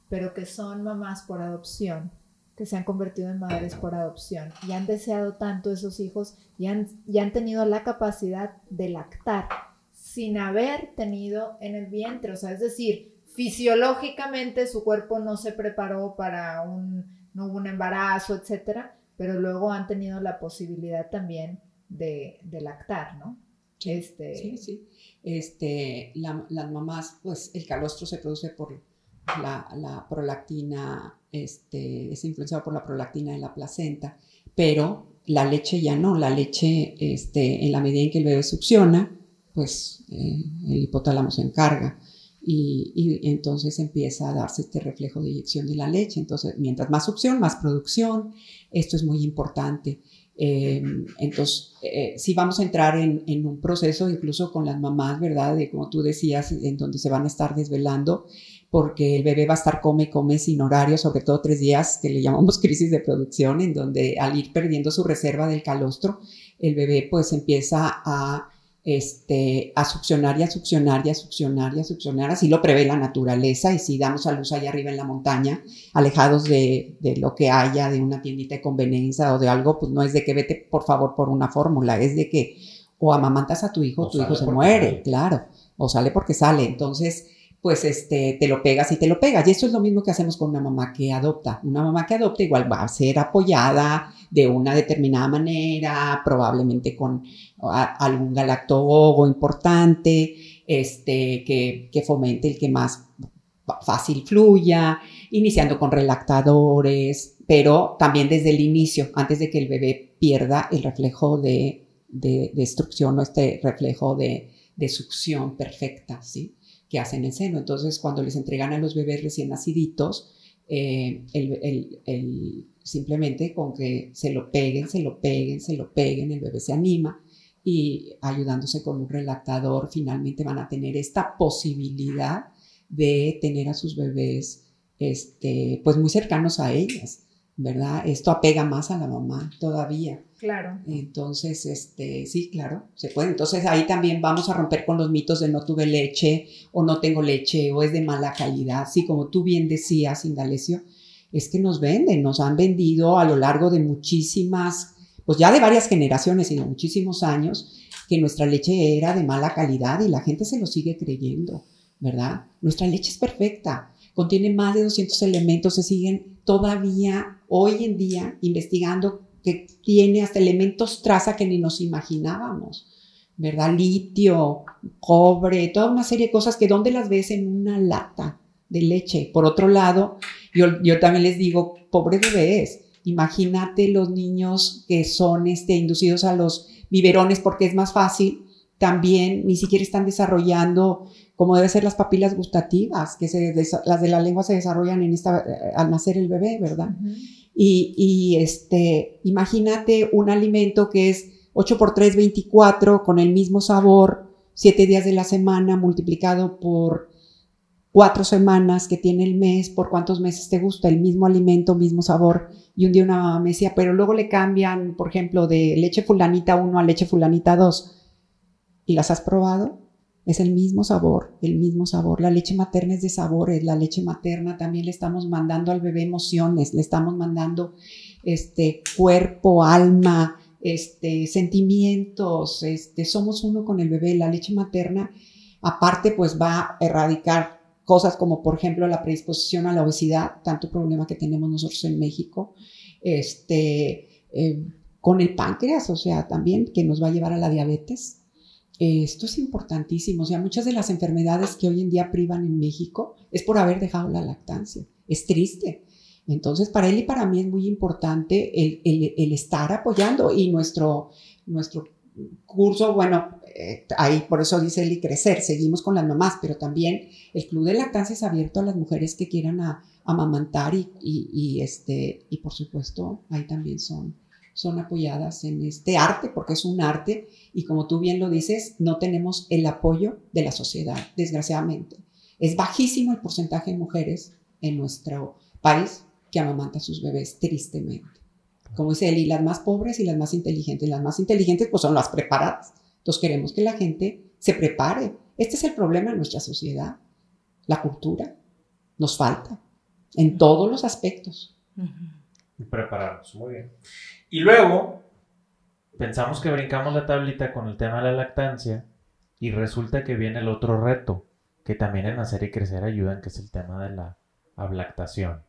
pero que son mamás por adopción, que se han convertido en madres por adopción y han deseado tanto esos hijos y han, y han tenido la capacidad de lactar sin haber tenido en el vientre. O sea, es decir, fisiológicamente su cuerpo no se preparó para un, no hubo un embarazo, etcétera pero luego han tenido la posibilidad también de, lactar, ¿no? Este... Sí, sí. Este, las mamás, pues el calostro se produce por la, prolactina, este, es influenciado por la prolactina de la placenta, pero la leche ya no, la leche, este, en la medida en que el bebé succiona, pues eh, el hipotálamo se encarga y, entonces empieza a darse este reflejo de eyección de la leche. Entonces, mientras más succión, más producción. Esto es muy importante. Eh, entonces, eh, si vamos a entrar en, un proceso, incluso con las mamás, ¿verdad? De como tú decías, en donde se van a estar desvelando, porque el bebé va a estar come, come sin horario, sobre todo tres días, que le llamamos crisis de producción, en donde al ir perdiendo su reserva del calostro, el bebé pues empieza a este, a succionar y a succionar y a succionar y a succionar. Así lo prevé la naturaleza y si damos a luz allá arriba en la montaña, alejados de, lo que haya, de una tiendita de conveniencia o de algo, pues no es de que vete por favor por una fórmula, es de que o amamantas a tu hijo, tu hijo se muere, claro, o sale porque sale. Entonces, pues este, te lo pegas y te lo pegas. Y esto es lo mismo que hacemos con una mamá que adopta. Una mamá que adopta igual va a ser apoyada de una determinada manera, probablemente con algún galactólogo importante, este, que, que fomente el que más fácil fluya, iniciando con relactadores, pero también desde el inicio, antes de que el bebé pierda el reflejo de, destrucción o este reflejo de, de succión perfecta, ¿sí? Que hacen el seno. Entonces, cuando les entregan a los bebés recién naciditos, eh, el, simplemente con que se lo peguen, se lo peguen, se lo peguen, el bebé se anima y ayudándose con un relactador, finalmente van a tener esta posibilidad de tener a sus bebés este, pues muy cercanos a ellas, ¿verdad? Esto apega más a la mamá todavía. Claro. Entonces, este, sí, claro, se puede. Entonces ahí también vamos a romper con los mitos de no tuve leche o no tengo leche o es de mala calidad. Sí, como tú bien decías, Indalecio, es que nos venden, nos han vendido a lo largo de muchísimas, pues ya de varias generaciones y de muchísimos años, que nuestra leche era de mala calidad y la gente se lo sigue creyendo, ¿verdad? Nuestra leche es perfecta, contiene más de 200 elementos, se siguen todavía hoy en día investigando que tiene hasta elementos traza que ni nos imaginábamos, ¿verdad? Litio, cobre, toda una serie de cosas que ¿dónde las ves en una lata de leche? Por otro lado, yo, yo también les digo, pobres bebés, imagínate los niños que son este, inducidos a los biberones porque es más fácil, también ni siquiera están desarrollando como deben ser las papilas gustativas, que se, las de la lengua se desarrollan en esta, eh, al nacer el bebé, ¿verdad? Y, este, imagínate un alimento que es 8 por 3, 24, con el mismo sabor, 7 días de la semana multiplicado por 4 semanas que tiene el mes, por cuántos meses te gusta, el mismo alimento, mismo sabor. Y un día una mamá me decía, pero luego le cambian, por ejemplo, de leche fulanita 1 a leche fulanita 2. ¿Y las has probado? Es el mismo sabor, el mismo sabor. La leche materna es de sabores. La leche materna también le estamos mandando al bebé emociones, le estamos mandando este cuerpo, alma, este sentimientos. Este, somos uno con el bebé. La leche materna, aparte, pues va a erradicar cosas como, por ejemplo, la predisposición a la obesidad, tanto problema que tenemos nosotros en México. Este, eh, con el páncreas, o sea, también que nos va a llevar a la diabetes esto es importantísimo. O sea, muchas de las enfermedades que hoy en día privan en México es por haber dejado la lactancia. Es triste. Entonces, para él y para mí es muy importante el, estar apoyando y nuestro, nuestro curso, bueno, eh, ahí por eso dice él y crecer, seguimos con las mamás, pero también el club de lactancia es abierto a las mujeres que quieran amamantar y, este, y por supuesto ahí también son son apoyadas en este arte, porque es un arte y como tú bien lo dices, no tenemos el apoyo de la sociedad, desgraciadamente. Es bajísimo el porcentaje de mujeres en nuestro país que amamanta a sus bebés, tristemente. como dice él, y las más pobres y las más inteligentes. Las más inteligentes pues son las preparadas. Entonces queremos que la gente se prepare. Este es el problema de nuestra sociedad. La cultura nos falta en todos los aspectos. Y prepararnos, muy bien. Y luego pensamos que brincamos la tablita con el tema de la lactancia y resulta que viene el otro reto que también en Nacer y Crecer ayudan, que es el tema de la ablactación,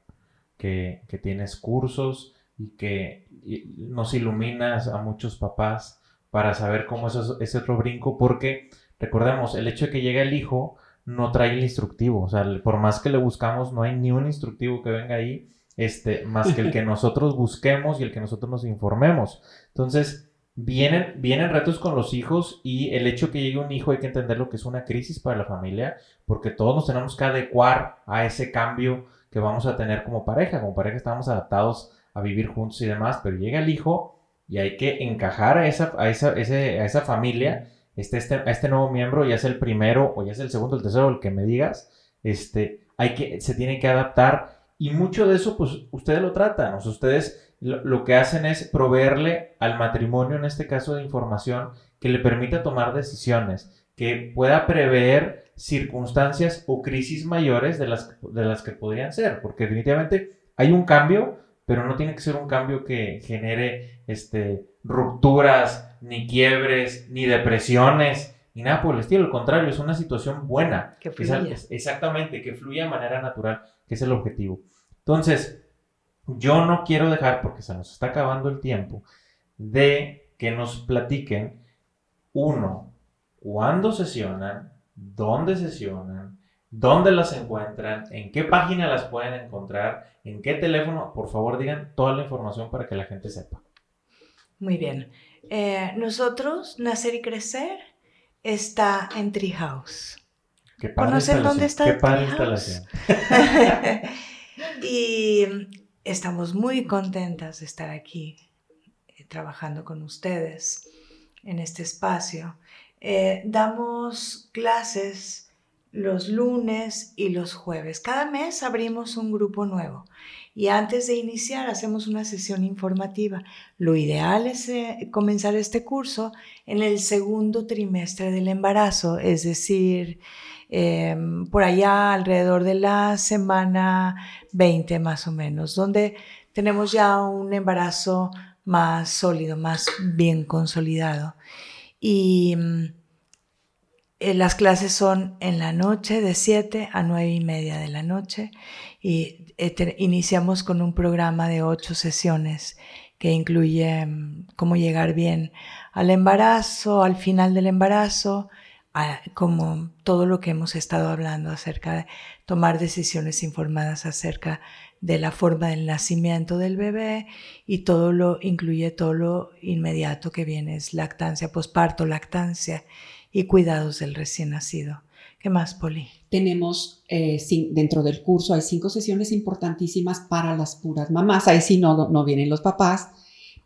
que, que tienes cursos y que nos iluminas a muchos papás para saber cómo es ese otro brinco, porque recordemos, el hecho de que llegue el hijo no trae el instructivo, o sea, por más que le buscamos, no hay ni un instructivo que venga ahí, este, más que el que nosotros busquemos y el que nosotros nos informemos. Entonces, Vienen, vienen retos con los hijos y el hecho que llegue un hijo hay que entender lo que es una crisis para la familia, porque todos nos tenemos que adecuar a ese cambio que vamos a tener como pareja. Como pareja estamos adaptados a vivir juntos y demás, pero llega el hijo y hay que encajar a esa, a esa, a esa familia, este, este, a este nuevo miembro, ya sea el primero o ya sea el segundo, el tercero, el que me digas, este, hay que, se tiene que adaptar y mucho de eso, pues ustedes lo tratan, o sea, ustedes lo, que hacen es proveerle al matrimonio, en este caso de información, que le permita tomar decisiones, que pueda prever circunstancias o crisis mayores de las, de las que podrían ser, porque definitivamente hay un cambio, pero no tiene que ser un cambio que genere este, rupturas, ni quiebres, ni depresiones, ni nada por el estilo. Al contrario, es una situación buena. Que fluya. exactamente, que fluya de manera natural, que es el objetivo. Entonces, yo no quiero dejar, porque se nos está acabando el tiempo, de que nos platiquen, uno, cuándo sesionan, dónde sesionan, dónde las encuentran, en qué página las pueden encontrar, en qué teléfono. Por favor, digan toda la información para que la gente sepa. Muy bien. Eh, nosotros, Nacer y Crecer, está en Treehouse. ¿Conocen dónde está Qué padre instalación. y Estamos muy contentas de estar aquí eh, trabajando con ustedes en este espacio. Eh, damos clases los lunes y los jueves. Cada mes abrimos un grupo nuevo y antes de iniciar hacemos una sesión informativa. Lo ideal es eh, comenzar este curso en el segundo trimestre del embarazo, es decir, Em, por allá alrededor de la semana 20 más o menos, donde tenemos ya un embarazo más sólido, más bien consolidado. Y mm, las clases son en la noche de 7 a 9 y media de la noche y eh, iniciamos con un programa de 8 sesiones que incluye mm, cómo llegar bien al embarazo, al final del embarazo, como todo lo que hemos estado hablando acerca de tomar decisiones informadas acerca de la forma del nacimiento del bebé y todo lo incluye todo lo inmediato que viene lactancia, posparto, lactancia y cuidados del recién nacido. ¿Qué más, Poli? Tenemos eh, dentro del curso hay cinco sesiones importantísimas para las puras mamás. Ahí sí no, no vienen los papás,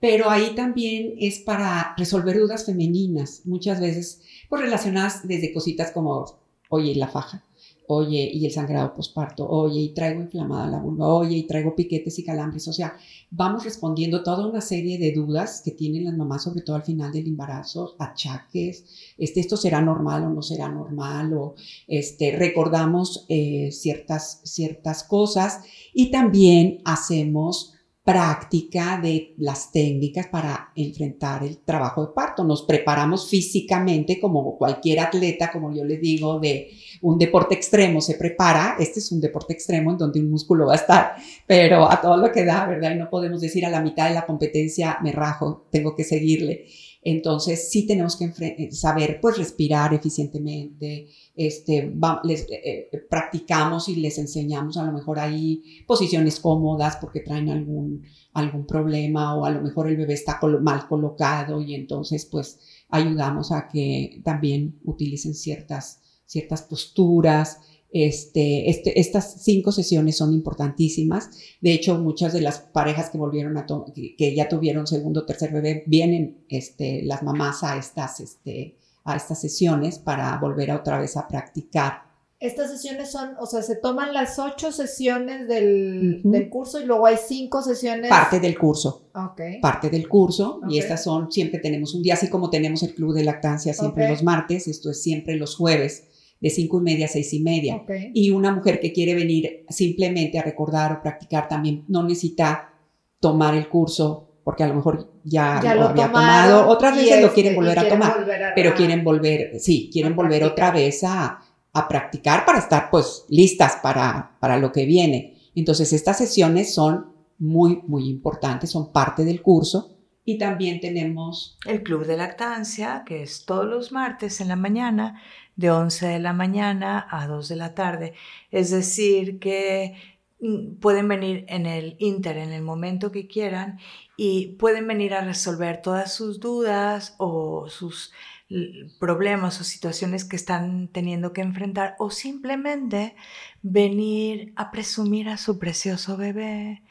pero ahí también es para resolver dudas femeninas. Muchas veces pues relacionadas desde cositas como, oye, la faja, oye, y el sangrado posparto, oye, y traigo inflamada la vulva, oye, y traigo piquetes y calambres, o sea, vamos respondiendo toda una serie de dudas que tienen las mamás, sobre todo al final del embarazo, achaques, este, esto será normal o no será normal, o este, recordamos eh, ciertas, ciertas cosas y también hacemos práctica de las técnicas para enfrentar el trabajo de parto. Nos preparamos físicamente como cualquier atleta, como yo les digo, de un deporte extremo se prepara. Este es un deporte extremo en donde un músculo va a estar, pero a todo lo que da, ¿verdad? Y no podemos decir a la mitad de la competencia me rajo, tengo que seguirle. Entonces sí tenemos que eh, saber pues respirar eficientemente, este, les, eh, eh, practicamos y les enseñamos a lo mejor ahí posiciones cómodas porque traen algún, algún problema o a lo mejor el bebé está mal colocado y entonces pues ayudamos a que también utilicen ciertas, ciertas posturas, este, este, estas cinco sesiones son importantísimas. De hecho, muchas de las parejas que volvieron a que, ya tuvieron segundo o tercer bebé, vienen este, las mamás a estas, este, a estas sesiones para volver a otra vez a practicar Estas sesiones son, o sea, se toman las ocho sesiones del, curso y luego hay cinco sesiones. Parte del curso. Ok. Parte del curso. Y estas son, siempre tenemos un día, así como tenemos el club de lactancia siempre los martes, esto es siempre los jueves, de cinco y media a seis y media. Y una mujer que quiere venir simplemente a recordar o practicar también no necesita tomar el curso porque a lo mejor ya, lo, había tomado. Otras veces lo quieren volver a tomar, pero quieren volver, sí, quieren volver otra vez a a practicar para estar pues listas para, para lo que viene. Entonces estas sesiones son muy, muy importantes, son parte del curso. Y también tenemos... El Club de Lactancia, que es todos los martes en la mañana, de 11 de la mañana a 2 de la tarde. Es decir, que mm, pueden venir en el Inter en el momento que quieran y pueden venir a resolver todas sus dudas o sus problemas o situaciones que están teniendo que enfrentar o simplemente venir a presumir a su precioso bebé,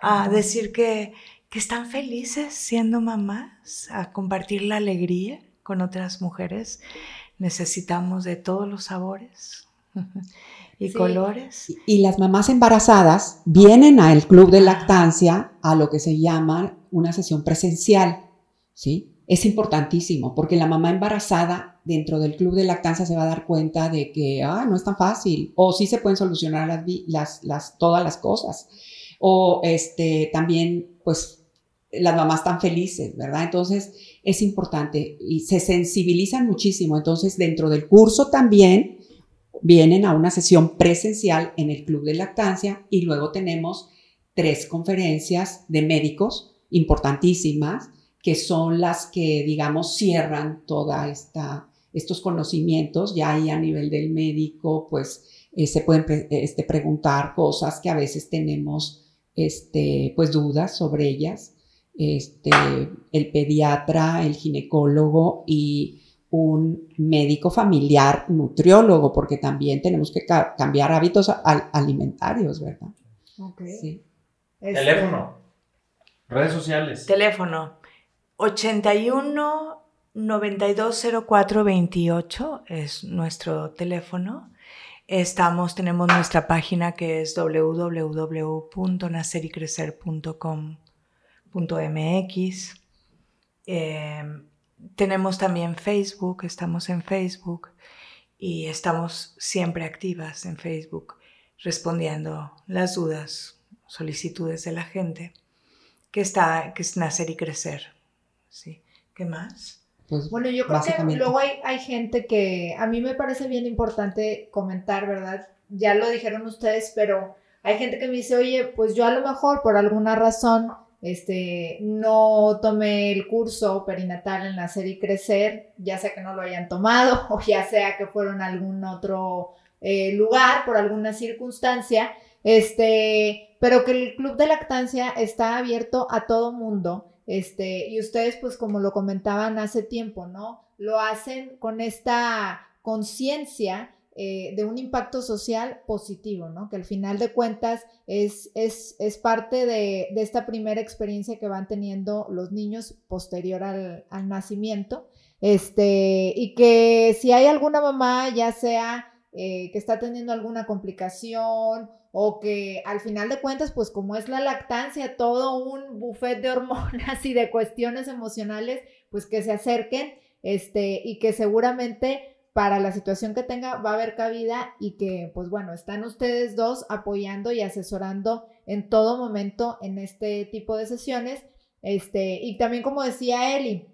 a decir que, que están felices siendo mamás, a compartir la alegría con otras mujeres. Necesitamos de todos los sabores y colores. Y las mamás embarazadas vienen al club de lactancia a lo que se llama una sesión presencial, ¿sí? es importantísimo porque la mamá embarazada dentro del club de lactancia se va a dar cuenta de que ah, no es tan fácil o sí se pueden solucionar las, las, las, todas las cosas o este, también pues las mamás están felices, ¿verdad? Entonces es importante y se sensibilizan muchísimo. Entonces dentro del curso también vienen a una sesión presencial en el club de lactancia y luego tenemos tres conferencias de médicos importantísimas que son las que, digamos, cierran toda esta estos conocimientos, ya ahí a nivel del médico, pues eh, se pueden este, preguntar cosas que a veces tenemos, este, pues dudas sobre ellas. Este, el pediatra, el ginecólogo y un médico familiar nutriólogo, porque también tenemos que cambiar hábitos alimentarios, ¿verdad? Sí. Teléfono, redes sociales. Teléfono 81 920428 es nuestro teléfono. Estamos, tenemos nuestra página que es www.nacericrecer.com.mx. Em, tenemos también Facebook, estamos en Facebook y estamos siempre activas en Facebook respondiendo las dudas, solicitudes de la gente que está, que es nacer y crecer. Sí. ¿Qué más? Pues, bueno, yo creo que luego hay, hay gente que a mí me parece bien importante comentar, ¿verdad? Ya lo dijeron ustedes, pero hay gente que me dice, oye, pues yo a lo mejor por alguna razón este, no tomé el curso perinatal en nacer y crecer, ya sea que no lo hayan tomado o ya sea que fueron a algún otro eh, lugar por alguna circunstancia, este, pero que el club de lactancia está abierto a todo mundo este, y ustedes, pues como lo comentaban hace tiempo, ¿no? Lo hacen con esta conciencia eh, de un impacto social positivo, ¿no? Que al final de cuentas es, es, es parte de, de, esta primera experiencia que van teniendo los niños posterior al, al nacimiento. Este, y que si hay alguna mamá, ya sea eh, que está teniendo alguna complicación o que al final de cuentas, pues como es la lactancia, todo un buffet de hormonas y de cuestiones emocionales, pues que se acerquen este, y que seguramente para la situación que tenga va a haber cabida y que pues bueno, están ustedes dos apoyando y asesorando en todo momento en este tipo de sesiones. Este, y también como decía Eli,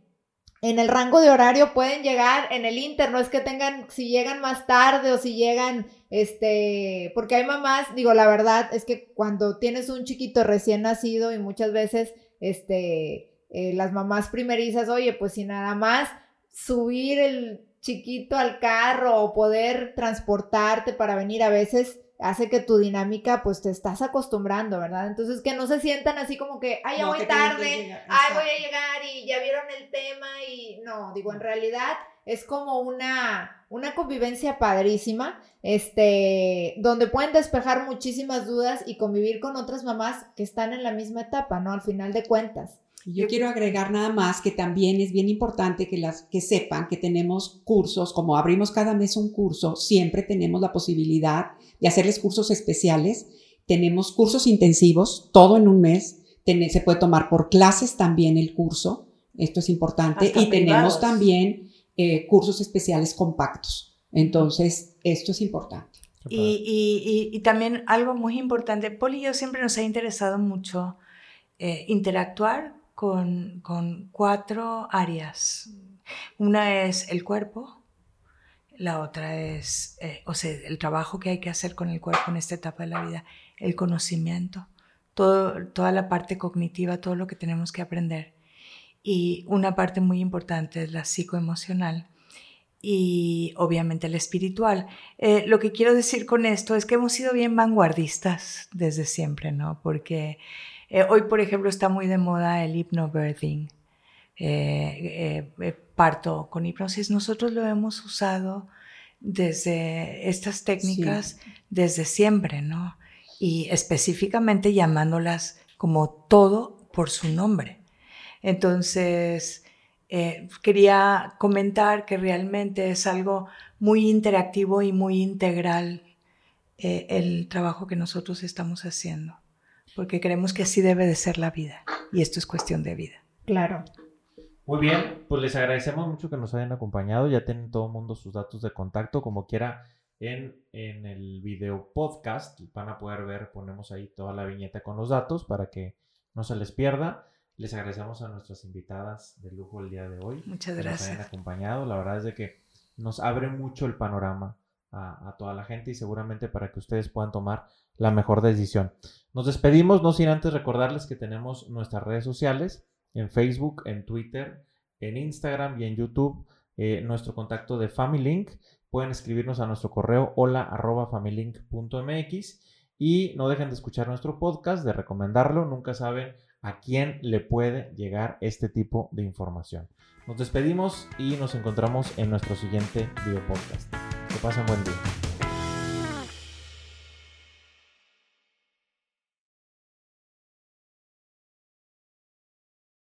en el rango de horario pueden llegar en el Inter, no es que tengan, si llegan más tarde o si llegan, este, porque hay mamás, digo, la verdad es que cuando tienes un chiquito recién nacido y muchas veces, este, eh, las mamás primerizas, oye, pues si nada más subir el chiquito al carro o poder transportarte para venir a veces hace que tu dinámica pues te estás acostumbrando, ¿verdad? Entonces que no se sientan así como que, ay, ya voy tarde, ay, voy a llegar y ya vieron el tema y no, digo, en realidad es como una, una convivencia padrísima, este, donde pueden despejar muchísimas dudas y convivir con otras mamás que están en la misma etapa, ¿no? Al final de cuentas. Yo quiero agregar nada más que también es bien importante que, las, que sepan que tenemos cursos, como abrimos cada mes un curso, siempre tenemos la posibilidad de hacerles cursos especiales. Tenemos cursos intensivos, todo en un mes. se puede tomar por clases también el curso, esto es importante. y tenemos también eh, cursos especiales compactos. Entonces, esto es importante. Y, y, también algo muy importante, Poli y yo siempre nos ha interesado mucho eh, interactuar con, cuatro áreas. Una es el cuerpo, la otra es, eh, o sea, el trabajo que hay que hacer con el cuerpo en esta etapa de la vida, el conocimiento, toda la parte cognitiva, todo lo que tenemos que aprender. Y una parte muy importante es la psicoemocional, y obviamente el espiritual. Eh, lo que quiero decir con esto es que hemos sido bien vanguardistas desde siempre, ¿no? Porque eh, hoy, por ejemplo, está muy de moda el hypnobirthing, eh, parto con hipnosis. Nosotros lo hemos usado desde estas técnicas desde siempre, ¿no? Y específicamente llamándolas como todo por su nombre. Entonces, eh, quería comentar que realmente es algo muy interactivo y muy integral eh, el trabajo que nosotros estamos haciendo, porque creemos que así debe de ser la vida y esto es cuestión de vida. Claro. Muy bien, pues les agradecemos mucho que nos hayan acompañado, ya tienen todo el mundo sus datos de contacto, como quiera en, en el video podcast, van a poder ver, ponemos ahí toda la viñeta con los datos para que no se les pierda. Les agradecemos a nuestras invitadas de lujo el día de hoy. Muchas gracias. Que nos hayan acompañado. La verdad es de que nos abre mucho el panorama a, toda la gente y seguramente para que ustedes puedan tomar la mejor decisión. Nos despedimos, no sin antes recordarles que tenemos nuestras redes sociales en Facebook, en Twitter, en Instagram y en YouTube. Eh, nuestro contacto de FamilyLink. Pueden escribirnos a nuestro correo hola y no dejen de escuchar nuestro podcast, de recomendarlo. Nunca saben a quién le puede llegar este tipo de información. Nos despedimos y nos encontramos en nuestro siguiente video podcast. Que pasen buen día.